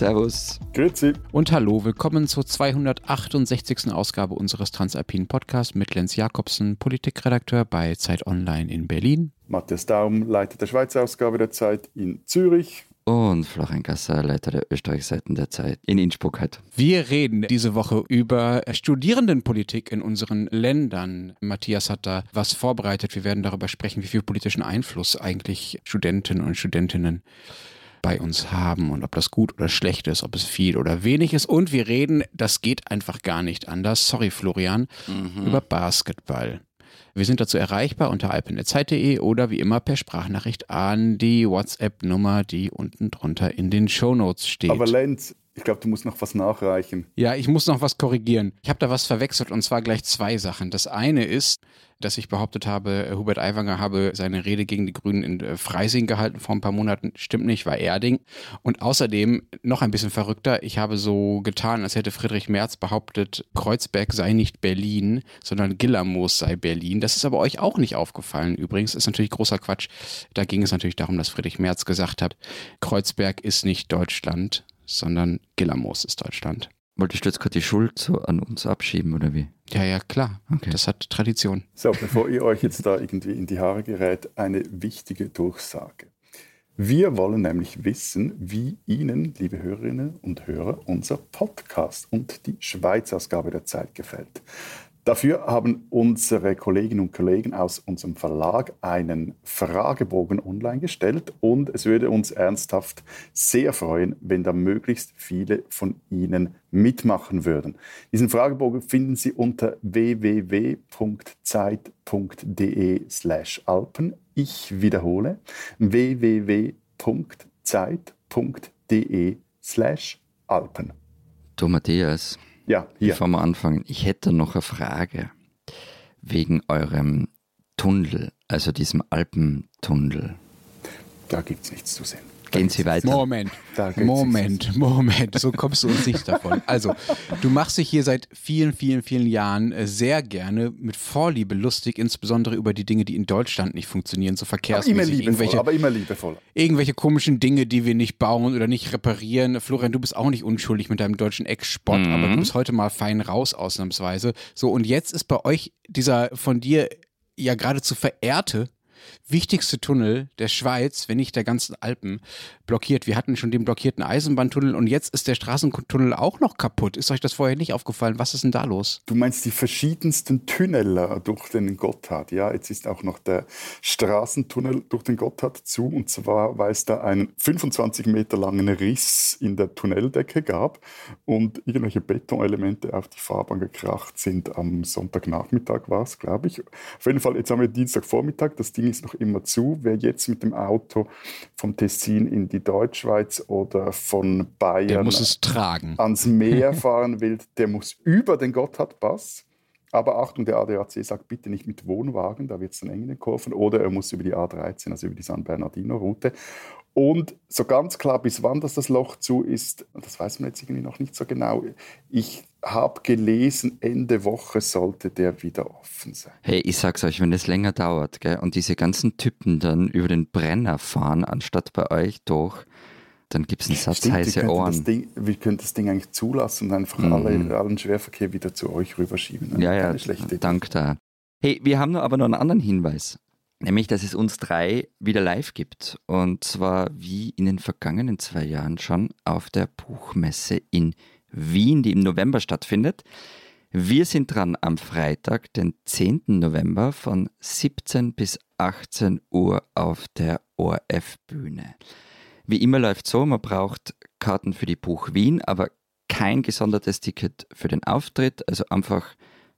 Servus. Grüezi. Und hallo, willkommen zur 268. Ausgabe unseres Transalpinen Podcasts mit Lenz Jakobsen, Politikredakteur bei Zeit Online in Berlin. Matthias Daum, Leiter der Schweizer Ausgabe der Zeit in Zürich. Und Florian Gasser, Leiter der Österreichseiten der Zeit in Innsbruck halt. Wir reden diese Woche über Studierendenpolitik in unseren Ländern. Matthias hat da was vorbereitet. Wir werden darüber sprechen, wie viel politischen Einfluss eigentlich Studentinnen und Studentinnen bei uns haben und ob das gut oder schlecht ist, ob es viel oder wenig ist. Und wir reden, das geht einfach gar nicht anders, sorry Florian, mhm. über Basketball. Wir sind dazu erreichbar unter alpinezeit.de oder wie immer per Sprachnachricht an die WhatsApp-Nummer, die unten drunter in den Shownotes steht. Aber Lenz, ich glaube, du musst noch was nachreichen. Ja, ich muss noch was korrigieren. Ich habe da was verwechselt und zwar gleich zwei Sachen. Das eine ist, dass ich behauptet habe, äh, Hubert Aiwanger habe seine Rede gegen die Grünen in äh, Freising gehalten vor ein paar Monaten. Stimmt nicht, war Erding. Und außerdem noch ein bisschen verrückter, ich habe so getan, als hätte Friedrich Merz behauptet, Kreuzberg sei nicht Berlin, sondern Gillermoos sei Berlin. Das ist aber euch auch nicht aufgefallen. Übrigens ist natürlich großer Quatsch. Da ging es natürlich darum, dass Friedrich Merz gesagt hat, Kreuzberg ist nicht Deutschland, sondern Gillermoos ist Deutschland. Wolltest du jetzt gerade die Schuld so an uns abschieben oder wie? Ja, ja, klar. Okay. Das hat Tradition. So, bevor ihr euch jetzt da irgendwie in die Haare gerät, eine wichtige Durchsage. Wir wollen nämlich wissen, wie Ihnen, liebe Hörerinnen und Hörer, unser Podcast und die Schweizausgabe der Zeit gefällt. Dafür haben unsere Kolleginnen und Kollegen aus unserem Verlag einen Fragebogen online gestellt und es würde uns ernsthaft sehr freuen, wenn da möglichst viele von Ihnen mitmachen würden. Diesen Fragebogen finden Sie unter www.zeit.de/alpen. Ich wiederhole www.zeit.de/alpen. Du Matthias, ja, hier. Bevor wir anfangen, ich hätte noch eine Frage wegen eurem Tunnel, also diesem Alpentunnel. Da gibt es nichts zu sehen. Gehen Sie weiter. Moment, Moment, Moment. So kommst du uns nicht davon. Also, du machst dich hier seit vielen, vielen, vielen Jahren äh, sehr gerne mit Vorliebe lustig, insbesondere über die Dinge, die in Deutschland nicht funktionieren, so verkehrsmäßig. Aber immer liebevoll. Aber immer liebevoll. Irgendwelche komischen Dinge, die wir nicht bauen oder nicht reparieren. Florian, du bist auch nicht unschuldig mit deinem deutschen Ex-Spott, mhm. aber du bist heute mal fein raus, ausnahmsweise. So, und jetzt ist bei euch dieser von dir ja geradezu verehrte wichtigste Tunnel der Schweiz, wenn nicht der ganzen Alpen, blockiert. Wir hatten schon den blockierten Eisenbahntunnel und jetzt ist der Straßentunnel auch noch kaputt. Ist euch das vorher nicht aufgefallen? Was ist denn da los? Du meinst die verschiedensten Tunnel durch den Gotthard. Ja, jetzt ist auch noch der Straßentunnel durch den Gotthard zu. Und zwar, weil es da einen 25 Meter langen Riss in der Tunneldecke gab und irgendwelche Betonelemente auf die Fahrbahn gekracht sind. Am Sonntagnachmittag war es, glaube ich. Auf jeden Fall, jetzt haben wir Dienstagvormittag. Das Ding ist noch immer zu. Wer jetzt mit dem Auto vom Tessin in die Deutschschweiz oder von Bayern ans Meer fahren will, der muss über den Gotthardpass. Aber Achtung, der ADAC sagt bitte nicht mit Wohnwagen, da wird es dann eng in den Kurven. Oder er muss über die A13, also über die San Bernardino-Route. Und so ganz klar, bis wann das, das Loch zu ist, das weiß man jetzt irgendwie noch nicht so genau. Ich habe gelesen, Ende Woche sollte der wieder offen sein. Hey, ich sag's euch, wenn es länger dauert gell, und diese ganzen Typen dann über den Brenner fahren, anstatt bei euch durch, dann gibt es einen Satz Stimmt, heiße wir Ohren. Ding, wir können das Ding eigentlich zulassen und einfach mhm. alle, allen Schwerverkehr wieder zu euch rüberschieben. Ne? Ja, ja, dank da. Hey, wir haben aber noch einen anderen Hinweis. Nämlich, dass es uns drei wieder live gibt. Und zwar wie in den vergangenen zwei Jahren schon auf der Buchmesse in Wien, die im November stattfindet. Wir sind dran am Freitag, den 10. November von 17 bis 18 Uhr auf der ORF-Bühne. Wie immer läuft so, man braucht Karten für die Buch Wien, aber kein gesondertes Ticket für den Auftritt, also einfach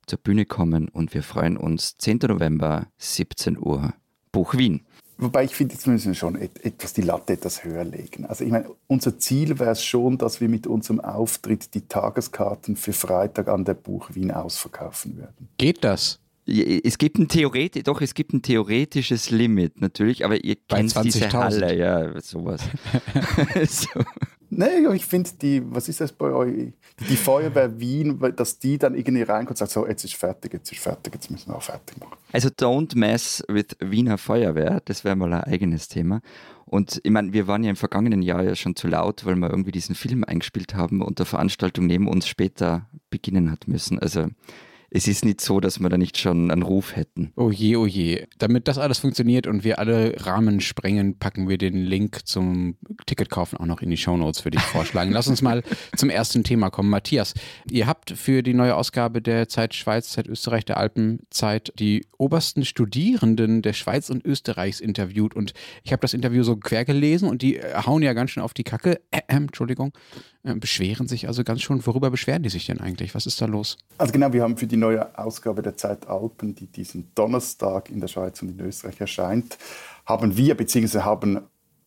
zur Bühne kommen und wir freuen uns 10. November, 17 Uhr, Buch Wien. Wobei ich finde, jetzt müssen wir schon etwas die Latte etwas höher legen. Also ich meine, unser Ziel wäre es schon, dass wir mit unserem Auftritt die Tageskarten für Freitag an der Buch Wien ausverkaufen würden. Geht das? Es gibt ein Theoret doch, es gibt ein theoretisches Limit natürlich, aber ihr kennt diese Halle, ja, sowas. so. Nee, ich finde die, was ist das bei euch? Die Feuerwehr Wien, dass die dann irgendwie reinkommt und sagt, so, jetzt ist fertig, jetzt ist fertig, jetzt müssen wir auch fertig machen. Also don't mess with Wiener Feuerwehr, das wäre mal ein eigenes Thema. Und ich meine, wir waren ja im vergangenen Jahr ja schon zu laut, weil wir irgendwie diesen Film eingespielt haben und der Veranstaltung neben uns später beginnen hat müssen. Also es ist nicht so, dass wir da nicht schon einen Ruf hätten. Oh je, oh je. Damit das alles funktioniert und wir alle Rahmen sprengen, packen wir den Link zum Ticketkaufen auch noch in die Shownotes, würde ich vorschlagen. Lass uns mal zum ersten Thema kommen. Matthias, ihr habt für die neue Ausgabe der Zeit Schweiz, Zeit Österreich, der Alpenzeit die obersten Studierenden der Schweiz und Österreichs interviewt und ich habe das Interview so quer gelesen und die hauen ja ganz schön auf die Kacke. Äh, äh, Entschuldigung. Äh, beschweren sich also ganz schon. Worüber beschweren die sich denn eigentlich? Was ist da los? Also genau, wir haben für die neue Ausgabe der Zeit Alpen, die diesen Donnerstag in der Schweiz und in Österreich erscheint, haben wir bzw. haben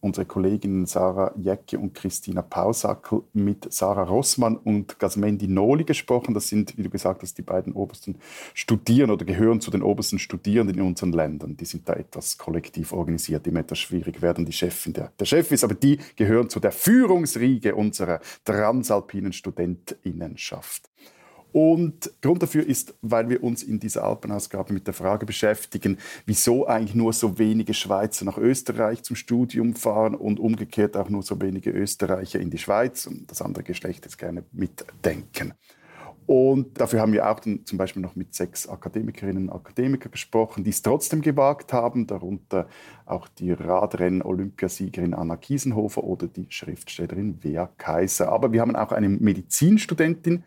unsere Kolleginnen Sarah Jäcke und Christina Pausackel mit Sarah Rossmann und Gasmendi Noli gesprochen. Das sind, wie du gesagt hast, die beiden obersten Studierenden oder gehören zu den obersten Studierenden in unseren Ländern. Die sind da etwas kollektiv organisiert, immer etwas schwierig werden. Die Chefin der, der Chef ist, aber die gehören zu der Führungsriege unserer transalpinen Studentinnenschaft. Und Grund dafür ist, weil wir uns in dieser Alpenausgabe mit der Frage beschäftigen, wieso eigentlich nur so wenige Schweizer nach Österreich zum Studium fahren und umgekehrt auch nur so wenige Österreicher in die Schweiz und das andere Geschlecht jetzt gerne mitdenken. Und dafür haben wir auch dann zum Beispiel noch mit sechs Akademikerinnen und Akademikern gesprochen, die es trotzdem gewagt haben, darunter auch die Radrennen-Olympiasiegerin Anna Kiesenhofer oder die Schriftstellerin Wea Kaiser. Aber wir haben auch eine Medizinstudentin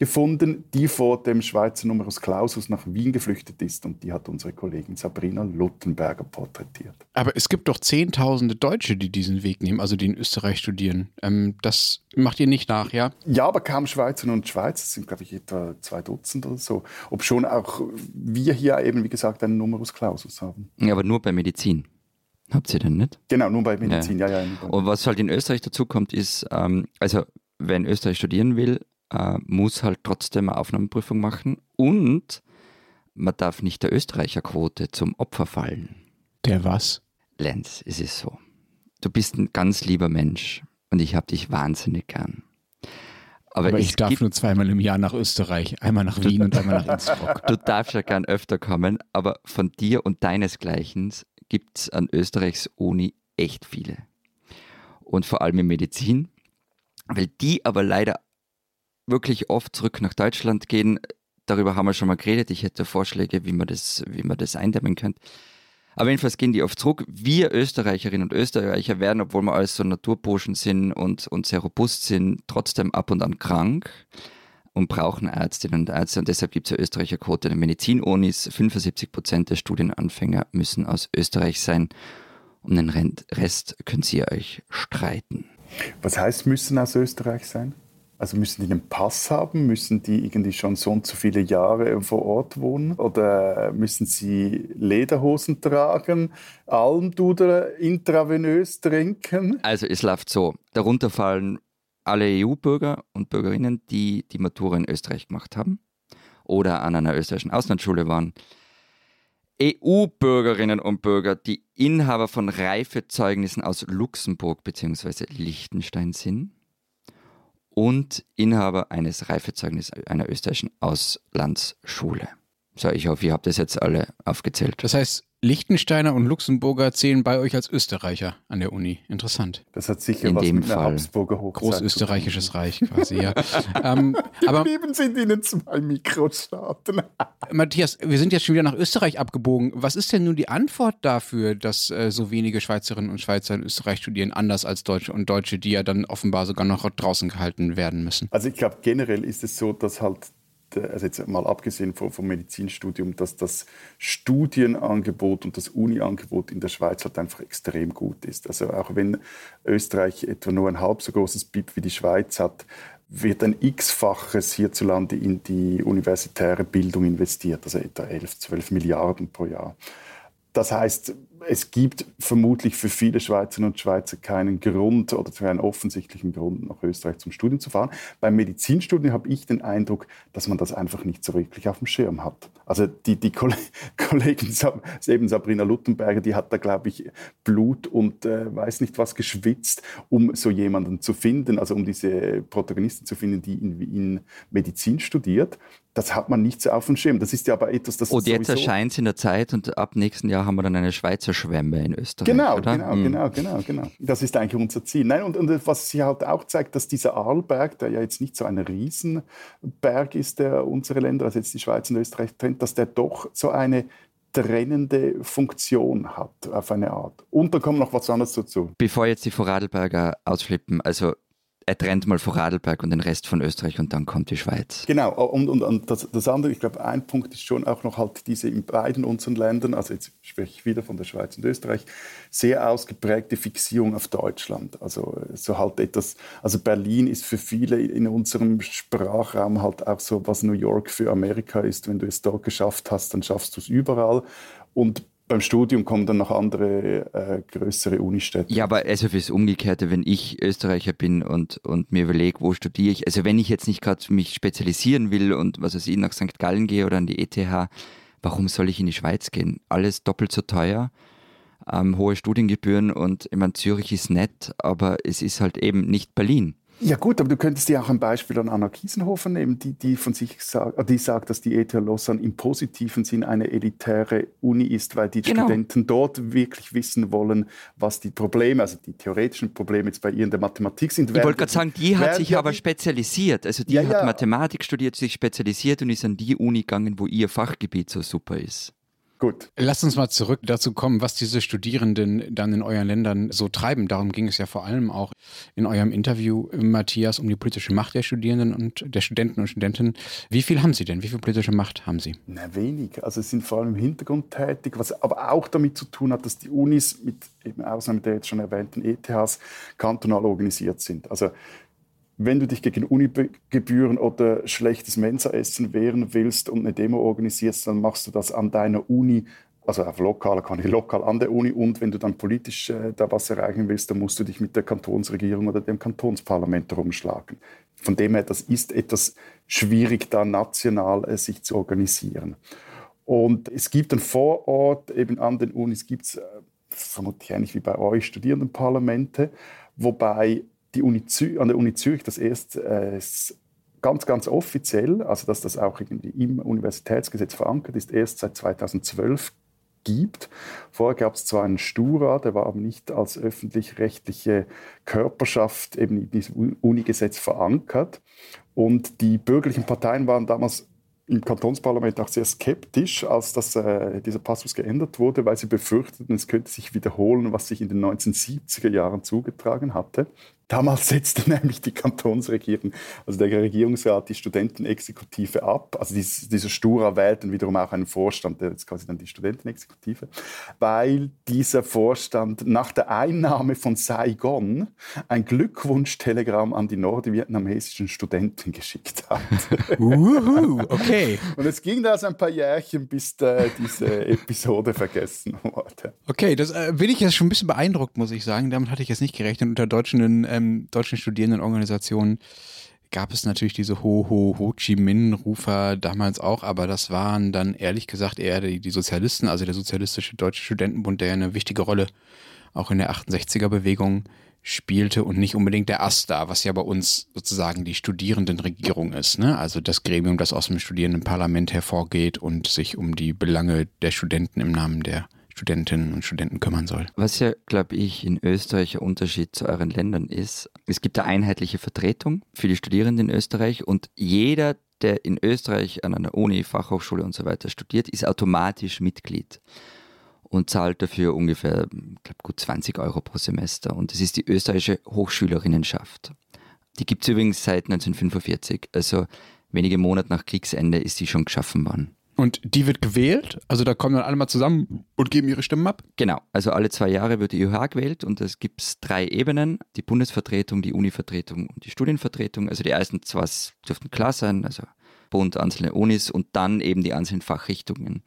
gefunden, die vor dem Schweizer Numerus Clausus nach Wien geflüchtet ist. Und die hat unsere Kollegin Sabrina Luttenberger porträtiert. Aber es gibt doch Zehntausende Deutsche, die diesen Weg nehmen, also die in Österreich studieren. Ähm, das macht ihr nicht nach, ja? Ja, aber kaum Schweizerinnen und Schweizer, es sind, glaube ich, etwa zwei Dutzend oder so. Ob schon auch wir hier eben, wie gesagt, einen Numerus Clausus haben. Ja, aber nur bei Medizin. Habt ihr denn nicht? Genau, nur bei Medizin, ja, ja. ja und was halt in Österreich dazu kommt, ist, ähm, also wer in Österreich studieren will, äh, muss halt trotzdem eine Aufnahmeprüfung machen und man darf nicht der Österreicherquote zum Opfer fallen. Der was? Lenz, es ist so. Du bist ein ganz lieber Mensch und ich habe dich wahnsinnig gern. Aber, Aber ich darf nur zweimal im Jahr nach Österreich, einmal nach Wien und einmal nach Innsbruck. Du darfst ja gern öfter kommen, aber von dir und deinesgleichen gibt es an Österreichs Uni echt viele. Und vor allem in Medizin, weil die aber leider wirklich oft zurück nach Deutschland gehen. Darüber haben wir schon mal geredet. Ich hätte Vorschläge, wie man das, wie man das eindämmen könnte. Aber jedenfalls gehen die oft zurück. Wir Österreicherinnen und Österreicher werden, obwohl wir alles so Naturburschen sind und, und sehr robust sind, trotzdem ab und an krank und brauchen Ärztinnen und Ärzte. Und deshalb gibt es ja Österreicherquote in den Medizinunis. 75 Prozent der Studienanfänger müssen aus Österreich sein. Um den Rest könnt ihr euch streiten. Was heißt müssen aus Österreich sein? Also müssen die einen Pass haben? Müssen die irgendwie schon so und so viele Jahre vor Ort wohnen? Oder müssen sie Lederhosen tragen, Almdudel intravenös trinken? Also es läuft so. Darunter fallen alle EU-Bürger und Bürgerinnen, die die Matura in Österreich gemacht haben oder an einer österreichischen Auslandsschule waren. EU-Bürgerinnen und Bürger, die Inhaber von Reifezeugnissen aus Luxemburg bzw. Liechtenstein sind und Inhaber eines Reifezeugnisses einer österreichischen Auslandsschule. So, ich hoffe, ihr habt das jetzt alle aufgezählt. Das heißt, Liechtensteiner und Luxemburger zählen bei euch als Österreicher an der Uni. Interessant. Das hat sicher In was dem mit Fall. Habsburger Hochzeit Großösterreichisches Reich quasi, ja. ähm, aber Daneben sind ihnen zwei Mikrostaaten. Matthias, wir sind jetzt schon wieder nach Österreich abgebogen. Was ist denn nun die Antwort dafür, dass äh, so wenige Schweizerinnen und Schweizer in Österreich studieren, anders als Deutsche und Deutsche, die ja dann offenbar sogar noch draußen gehalten werden müssen? Also ich glaube, generell ist es so, dass halt also jetzt mal abgesehen vom, vom, Medizinstudium, dass das Studienangebot und das Uniangebot in der Schweiz halt einfach extrem gut ist. Also auch wenn Österreich etwa nur ein halb so großes BIP wie die Schweiz hat, wird ein x-faches hierzulande in die universitäre Bildung investiert, also etwa 11, 12 Milliarden pro Jahr. das heißt, es gibt vermutlich für viele Schweizerinnen und Schweizer keinen Grund oder keinen offensichtlichen Grund, nach Österreich zum Studium zu fahren. Beim Medizinstudium habe ich den Eindruck, dass man das einfach nicht so wirklich auf dem Schirm hat. Also die, die Kollegin, eben Sabrina Luttenberger, die hat da, glaube ich, Blut und äh, weiß nicht was geschwitzt, um so jemanden zu finden, also um diese Protagonistin zu finden, die in, in Medizin studiert das hat man nicht so auf dem Schirm. Das ist ja aber etwas, das Und jetzt erscheint es in der Zeit und ab nächsten Jahr haben wir dann eine Schweizer Schwemme in Österreich. Genau, oder? genau, mhm. genau, genau, genau. Das ist eigentlich unser Ziel. Nein, und, und was sie halt auch zeigt, dass dieser Arlberg, der ja jetzt nicht so ein Riesenberg ist, der unsere Länder, also jetzt die Schweiz und Österreich trennt, dass der doch so eine trennende Funktion hat auf eine Art. Und da kommt noch was anderes dazu. Bevor jetzt die Vorarlberger ausflippen, also er trennt mal Vorarlberg und den Rest von Österreich und dann kommt die Schweiz. Genau, und, und, und das, das, andere, ich glaube, ein Punkt ist schon auch noch halt diese in beiden unseren Ländern, also jetzt spreche ich wieder von der Schweiz und Österreich, sehr ausgeprägte Fixierung auf Deutschland. Also so halt etwas, also Berlin ist für viele in unserem Sprachraum halt auch so, was New York für Amerika ist. Wenn du es dort geschafft hast, dann schaffst du es überall. Und beim Studium kommen dann noch andere äh, größere Unistädte. Ja, aber also fürs Umgekehrte, wenn ich Österreicher bin und, und mir überlege, wo studiere ich, also wenn ich jetzt nicht gerade mich spezialisieren will und was weiß ich, nach St. Gallen gehe oder an die ETH, warum soll ich in die Schweiz gehen? Alles doppelt so teuer, ähm, hohe Studiengebühren und ich meine, Zürich ist nett, aber es ist halt eben nicht Berlin. Ja gut, aber du könntest dir auch ein Beispiel an Anna Kiesenhofer nehmen, die, die von sich sagt, die sagt, dass die ETH Lausanne im positiven Sinn eine elitäre Uni ist, weil die genau. Studenten dort wirklich wissen wollen, was die Probleme, also die theoretischen Probleme jetzt bei ihr in der Mathematik sind. Ich wollte gerade sagen, die hat sich aber spezialisiert. Also die ja, hat. Mathematik studiert, sich spezialisiert und ist an die Uni gegangen, wo ihr Fachgebiet so super ist. Gut. Lass uns mal zurück dazu kommen, was diese Studierenden dann in euren Ländern so treiben. Darum ging es ja vor allem auch in eurem Interview, Matthias, um die politische Macht der Studierenden und der Studenten und Studentinnen. Wie viel haben sie denn? Wie viel politische Macht haben sie? Na, wenig. Also, sie sind vor allem im Hintergrund tätig, was aber auch damit zu tun hat, dass die Unis mit eben Ausnahme der jetzt schon erwähnten ETHs kantonal organisiert sind. Also, wenn du dich gegen Unigebühren oder schlechtes Mensaessen wehren willst und eine Demo organisierst, dann machst du das an deiner Uni, also auf lokaler, ich lokal an der Uni. Und wenn du dann politisch äh, da was erreichen willst, dann musst du dich mit der Kantonsregierung oder dem Kantonsparlament herumschlagen. Von dem her, das ist etwas schwierig, da national äh, sich zu organisieren. Und es gibt dann vor Ort, eben an den Unis, gibt es äh, vermutlich ähnlich wie bei euch Studierendenparlamente, wobei die Uni an der Uni Zürich das erst äh, ganz, ganz offiziell, also dass das auch im Universitätsgesetz verankert ist, erst seit 2012 gibt. Vorher gab es zwar einen Stura, der war aber nicht als öffentlich-rechtliche Körperschaft eben in diesem Unigesetz verankert. Und die bürgerlichen Parteien waren damals im Kantonsparlament auch sehr skeptisch, als das, äh, dieser Passus geändert wurde, weil sie befürchteten, es könnte sich wiederholen, was sich in den 1970er Jahren zugetragen hatte. Damals setzte nämlich die Kantonsregierung, also der Regierungsrat, die Studentenexekutive ab. Also dies, dieser Stura wählt dann wiederum auch einen Vorstand, der ist quasi dann die Studentenexekutive, weil dieser Vorstand nach der Einnahme von Saigon ein Glückwunschtelegramm an die nordvietnamesischen Studenten geschickt hat. Uhu, okay. Und es ging da so ein paar Jährchen, bis da diese Episode vergessen wurde. Okay, das äh, bin ich jetzt schon ein bisschen beeindruckt, muss ich sagen. Damit hatte ich jetzt nicht gerechnet unter deutschen äh, ähm, deutschen Studierendenorganisationen gab es natürlich diese Ho Ho Ho Chi Minh Rufer damals auch, aber das waren dann ehrlich gesagt eher die, die Sozialisten, also der Sozialistische Deutsche Studentenbund, der eine wichtige Rolle auch in der 68er Bewegung spielte und nicht unbedingt der AStA, was ja bei uns sozusagen die Studierendenregierung ist, ne? Also das Gremium, das aus dem Studierendenparlament hervorgeht und sich um die Belange der Studenten im Namen der Studentinnen und Studenten kümmern soll. Was ja, glaube ich, in Österreich ein Unterschied zu euren Ländern ist, es gibt eine einheitliche Vertretung für die Studierenden in Österreich und jeder, der in Österreich an einer Uni, Fachhochschule und so weiter studiert, ist automatisch Mitglied und zahlt dafür ungefähr, glaube gut 20 Euro pro Semester. Und das ist die österreichische Hochschülerinnenschaft. Die gibt es übrigens seit 1945, also wenige Monate nach Kriegsende ist die schon geschaffen worden. Und die wird gewählt, also da kommen dann alle mal zusammen und geben ihre Stimmen ab? Genau, also alle zwei Jahre wird die IOH gewählt und es gibt drei Ebenen, die Bundesvertretung, die Univertretung und die Studienvertretung. Also die ersten zwei dürften klar sein, also Bund, einzelne Unis und dann eben die einzelnen Fachrichtungen,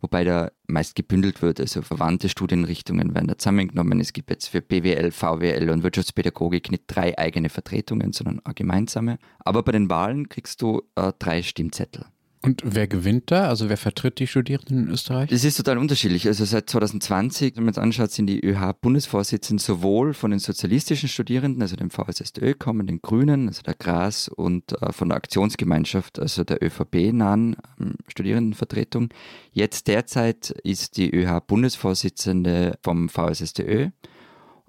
wobei da meist gebündelt wird. Also verwandte Studienrichtungen werden da zusammengenommen. Es gibt jetzt für BWL, VWL und Wirtschaftspädagogik nicht drei eigene Vertretungen, sondern gemeinsame. Aber bei den Wahlen kriegst du äh, drei Stimmzettel. Und wer gewinnt da? Also wer vertritt die Studierenden in Österreich? Das ist total unterschiedlich. Also seit 2020, wenn man es anschaut, sind die ÖH-Bundesvorsitzenden sowohl von den sozialistischen Studierenden, also dem VSSÖ kommen, den Grünen, also der Gras und äh, von der Aktionsgemeinschaft, also der ÖVP-nahen ähm, Studierendenvertretung. Jetzt derzeit ist die ÖH-Bundesvorsitzende vom VSSDÖ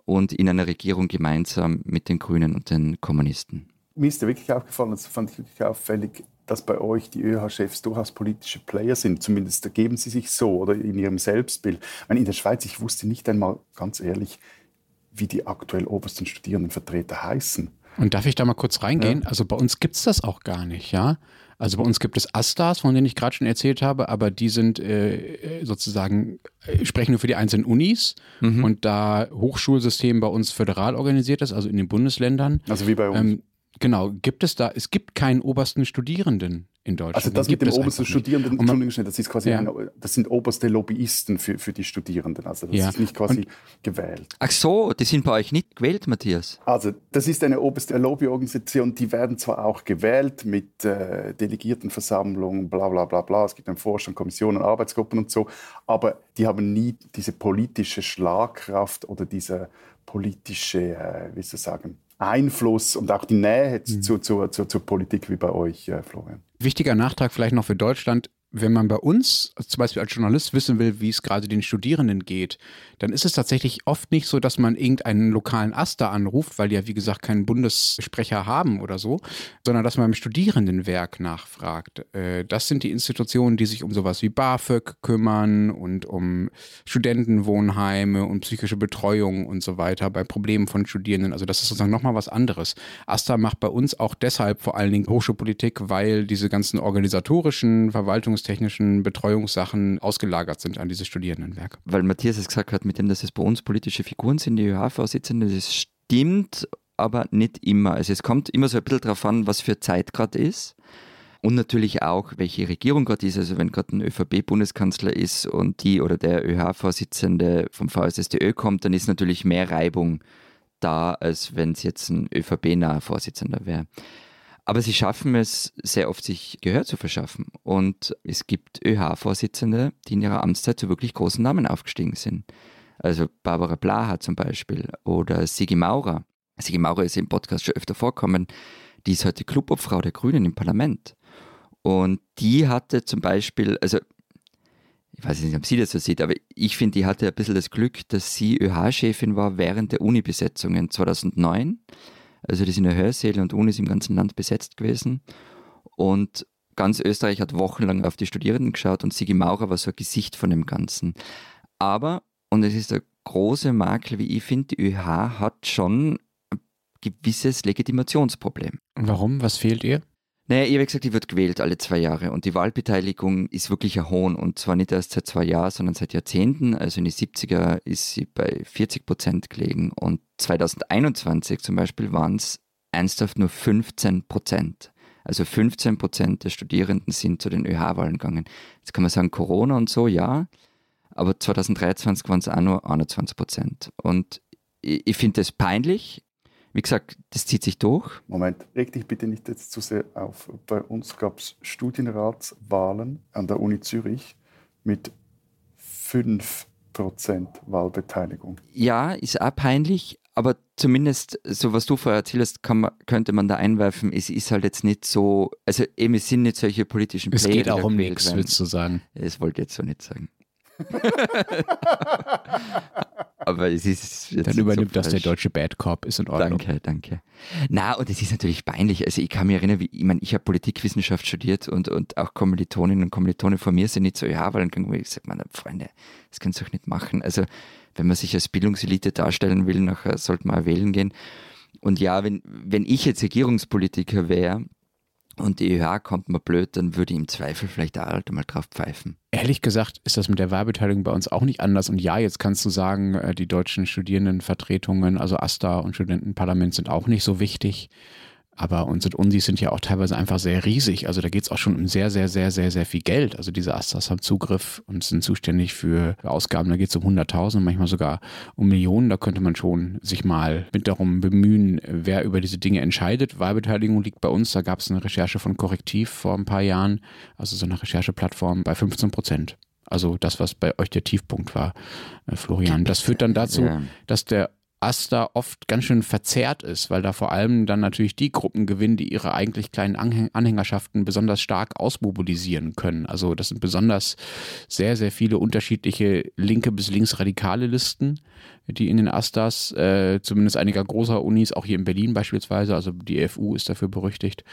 und in einer Regierung gemeinsam mit den Grünen und den Kommunisten. Mir ist ja wirklich aufgefallen, das fand ich wirklich auffällig, dass bei euch die ÖH-Chefs durchaus politische Player sind. Zumindest ergeben sie sich so oder in ihrem Selbstbild. Ich meine, in der Schweiz, ich wusste nicht einmal ganz ehrlich, wie die aktuell obersten Studierendenvertreter heißen. Und darf ich da mal kurz reingehen? Ja. Also bei uns gibt es das auch gar nicht, ja. Also bei uns gibt es Astas, von denen ich gerade schon erzählt habe, aber die sind äh, sozusagen, äh, sprechen nur für die einzelnen Unis mhm. und da Hochschulsystem bei uns föderal organisiert ist, also in den Bundesländern. Also wie bei uns. Ähm, Genau, gibt es da, es gibt keinen obersten Studierenden in Deutschland. Also das mit dem obersten Studierenden, man, Entschuldigung, das ist quasi, ja. ein, das sind oberste Lobbyisten für, für die Studierenden. Also das ja. ist nicht quasi und, gewählt. Ach so, die sind bei euch nicht gewählt, Matthias? Also das ist eine oberste Lobbyorganisation, die werden zwar auch gewählt mit äh, Delegiertenversammlungen, bla bla bla bla, es gibt einen Vorstand, Kommissionen, Arbeitsgruppen und so, aber die haben nie diese politische Schlagkraft oder diese politische, äh, wie soll ich sagen, Einfluss und auch die Nähe mhm. zu, zu, zu, zur Politik wie bei euch, äh, Florian. Wichtiger Nachtrag vielleicht noch für Deutschland wenn man bei uns zum Beispiel als Journalist wissen will, wie es gerade den Studierenden geht, dann ist es tatsächlich oft nicht so, dass man irgendeinen lokalen Aster anruft, weil die ja wie gesagt keinen Bundessprecher haben oder so, sondern dass man im Studierendenwerk nachfragt. Äh, das sind die Institutionen, die sich um sowas wie BAföG kümmern und um Studentenwohnheime und psychische Betreuung und so weiter bei Problemen von Studierenden. Also das ist sozusagen nochmal was anderes. Asta macht bei uns auch deshalb vor allen Dingen Hochschulpolitik, weil diese ganzen organisatorischen Verwaltungs verwaltungstechnischen Betreuungssachen ausgelagert sind an diese Studierendenwerk. Weil Matthias es gesagt hat, mit dem, dass es bei uns politische Figuren sind, die ÖH-Vorsitzende, das stimmt, aber nicht immer. Also es kommt immer so ein bisschen darauf an, was für Zeit gerade ist. Und natürlich auch, welche Regierung gerade ist. Also wenn gerade ein ÖVP-Bundeskanzler ist und die oder der ÖH-Vorsitzende vom VSSDÖ kommt, dann ist natürlich mehr Reibung da, als wenn es jetzt ein ÖVP-naher Vorsitzender wäre. Aber sie schaffen es sehr oft, sich Gehör zu verschaffen. Und es gibt ÖH-Vorsitzende, die in ihrer Amtszeit zu wirklich großen Namen aufgestiegen sind. Also Barbara Blaha zum Beispiel oder Sigi Maurer. Sigi Maurer ist im Podcast schon öfter vorkommen. Die ist heute Clubobfrau der Grünen im Parlament. Und die hatte zum Beispiel, also ich weiß nicht, ob sie das so sieht, aber ich finde, die hatte ein bisschen das Glück, dass sie ÖH-Chefin war während der Uni-Besetzungen 2009 also die sind ja Hörsäle und Unis im ganzen Land besetzt gewesen. Und ganz Österreich hat wochenlang auf die Studierenden geschaut und Sigi Maurer war so ein Gesicht von dem Ganzen. Aber, und es ist der große Makel, wie ich finde, die ÖH hat schon ein gewisses Legitimationsproblem. Warum? Was fehlt ihr? Naja, ich habe gesagt, die wird gewählt alle zwei Jahre und die Wahlbeteiligung ist wirklich ein Hohn und zwar nicht erst seit zwei Jahren, sondern seit Jahrzehnten. Also in die 70er ist sie bei 40 Prozent gelegen und 2021 zum Beispiel waren es ernsthaft nur 15 Prozent. Also 15 Prozent der Studierenden sind zu den ÖH-Wahlen gegangen. Jetzt kann man sagen, Corona und so, ja, aber 2023 waren es auch nur 21 Prozent. Und ich, ich finde das peinlich, wie gesagt, das zieht sich durch. Moment, reg dich bitte nicht jetzt zu sehr auf. Bei uns gab es Studienratswahlen an der Uni Zürich mit 5% Wahlbeteiligung. Ja, ist auch peinlich, aber zumindest, so was du vorher erzählt hast, man, könnte man da einwerfen, es ist halt jetzt nicht so, also eben es sind nicht solche politischen Player, Es geht auch um nichts, willst du sagen. Das wollte ich jetzt so nicht sagen. Aber es ist. Dann übernimmt so das der deutsche Bad Cop, ist in Ordnung. Danke, danke. Na, und es ist natürlich peinlich. Also, ich kann mich erinnern, wie, ich meine, ich habe Politikwissenschaft studiert und, und auch Kommilitoninnen und Kommilitonen von mir sind nicht so, ja, weil dann kann ich sage, meine Freunde, das kannst du doch nicht machen. Also, wenn man sich als Bildungselite darstellen will, nachher sollte man wählen gehen. Und ja, wenn, wenn ich jetzt Regierungspolitiker wäre, und die ÖH kommt mal blöd, dann würde ich im Zweifel vielleicht da halt mal drauf pfeifen. Ehrlich gesagt ist das mit der Wahlbeteiligung bei uns auch nicht anders. Und ja, jetzt kannst du sagen, äh, die deutschen Studierendenvertretungen, also AStA und Studentenparlament sind auch nicht so wichtig. Aber unsere Unis sind ja auch teilweise einfach sehr riesig. Also da geht es auch schon um sehr, sehr, sehr, sehr, sehr viel Geld. Also diese Astras haben Zugriff und sind zuständig für Ausgaben. Da geht es um Hunderttausende, manchmal sogar um Millionen. Da könnte man schon sich mal mit darum bemühen, wer über diese Dinge entscheidet. Wahlbeteiligung liegt bei uns. Da gab es eine Recherche von Korrektiv vor ein paar Jahren, also so eine Rechercheplattform bei 15 Prozent. Also das, was bei euch der Tiefpunkt war, äh, Florian. Das führt dann dazu, ja. dass der Asta oft ganz schön verzerrt ist, weil da vor allem dann natürlich die Gruppen gewinnen, die ihre eigentlich kleinen Anhängerschaften besonders stark ausmobilisieren können. Also das sind besonders sehr, sehr viele unterschiedliche linke bis linksradikale Listen, die in den Astas, äh, zumindest einiger großer Unis, auch hier in Berlin beispielsweise, also die FU ist dafür berüchtigt,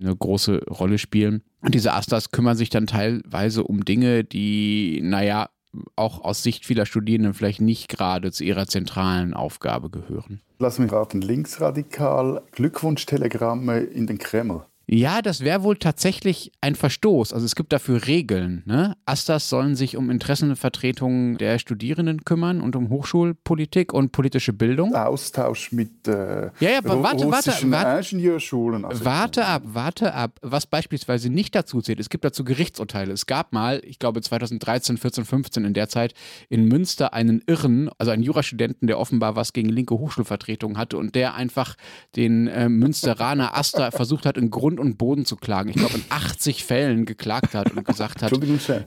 eine große Rolle spielen. Und diese Astas kümmern sich dann teilweise um Dinge, die, naja, auch aus Sicht vieler Studierenden vielleicht nicht gerade zu ihrer zentralen Aufgabe gehören. Lass mich raten, linksradikal, Glückwunschtelegramme in den Kreml. Ja, das wäre wohl tatsächlich ein Verstoß. Also es gibt dafür Regeln. Ne? Astas sollen sich um Interessenvertretungen der Studierenden kümmern und um Hochschulpolitik und politische Bildung. Austausch mit äh, ja, ja, warte, warte, warte, Ingenieurschulen. Also warte ab, warte ab. Was beispielsweise nicht dazu zählt, es gibt dazu Gerichtsurteile. Es gab mal, ich glaube 2013, 14, 15 in der Zeit in Münster einen Irren, also einen Jurastudenten, der offenbar was gegen linke Hochschulvertretungen hatte und der einfach den äh, Münsteraner Asta versucht hat, in Grund und Boden zu klagen. Ich glaube, in 80 Fällen geklagt hat und gesagt hat,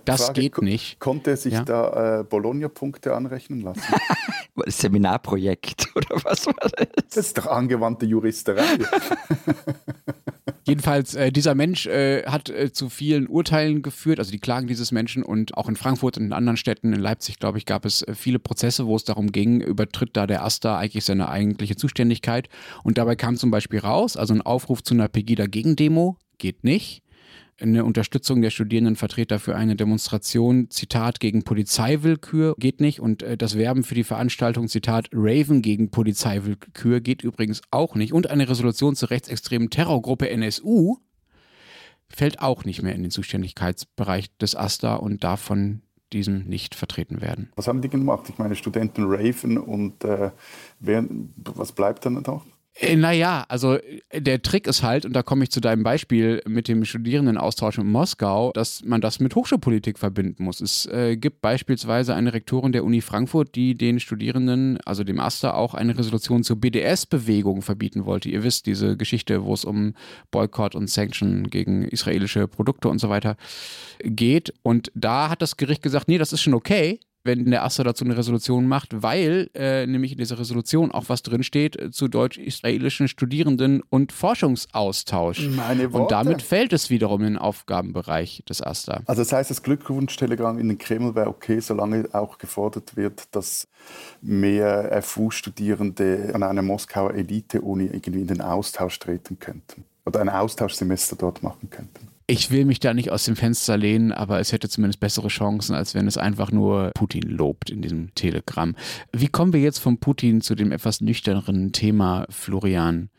das Frage, geht nicht. Konnte er sich ja? da äh, Bologna-Punkte anrechnen lassen? Seminarprojekt oder was war das? Das ist doch angewandte Juristerei. Jedenfalls, äh, dieser Mensch äh, hat äh, zu vielen Urteilen geführt, also die Klagen dieses Menschen und auch in Frankfurt und in anderen Städten, in Leipzig, glaube ich, gab es äh, viele Prozesse, wo es darum ging, übertritt da der AStA eigentlich seine eigentliche Zuständigkeit. Und dabei kam zum Beispiel raus, also ein Aufruf zu einer Pegida-Gegendemo geht nicht eine Unterstützung der Studierendenvertreter für eine Demonstration, Zitat, gegen Polizeiwillkür geht nicht und äh, das Werben für die Veranstaltung, Zitat, Raven gegen Polizeiwillkür geht übrigens auch nicht und eine Resolution zur rechtsextremen Terrorgruppe NSU fällt auch nicht mehr in den Zuständigkeitsbereich des AStA und darf von diesem nicht vertreten werden. Was haben die gemacht? Ich meine, Studenten Raven und äh, wer, was bleibt dann noch? Äh, naja, also äh, der Trick ist halt, und da komme ich zu deinem Beispiel mit dem Studierendenaustausch in Moskau, dass man das mit Hochschulpolitik verbinden muss. Es äh, gibt beispielsweise eine Rektorin der Uni Frankfurt, die den Studierenden, also dem Aster, auch eine Resolution zur BDS-Bewegung verbieten wollte. Ihr wisst, diese Geschichte, wo es um Boykott und Sanction gegen israelische Produkte und so weiter geht. Und da hat das Gericht gesagt, nee, das ist schon okay wenn der Aster dazu eine Resolution macht, weil äh, nämlich in dieser Resolution auch was drinsteht äh, zu deutsch-israelischen Studierenden und Forschungsaustausch. Meine Worte. Und damit fällt es wiederum in den Aufgabenbereich des Aster. Also das heißt, das Glückwunschtelegramm in den Kreml wäre okay, solange auch gefordert wird, dass mehr FU-Studierende an einer Moskauer Elite-Uni irgendwie in den Austausch treten könnten oder ein Austauschsemester dort machen könnten. Ich will mich da nicht aus dem Fenster lehnen, aber es hätte zumindest bessere Chancen, als wenn es einfach nur Putin lobt in diesem Telegramm. Wie kommen wir jetzt von Putin zu dem etwas nüchterneren Thema, Florian?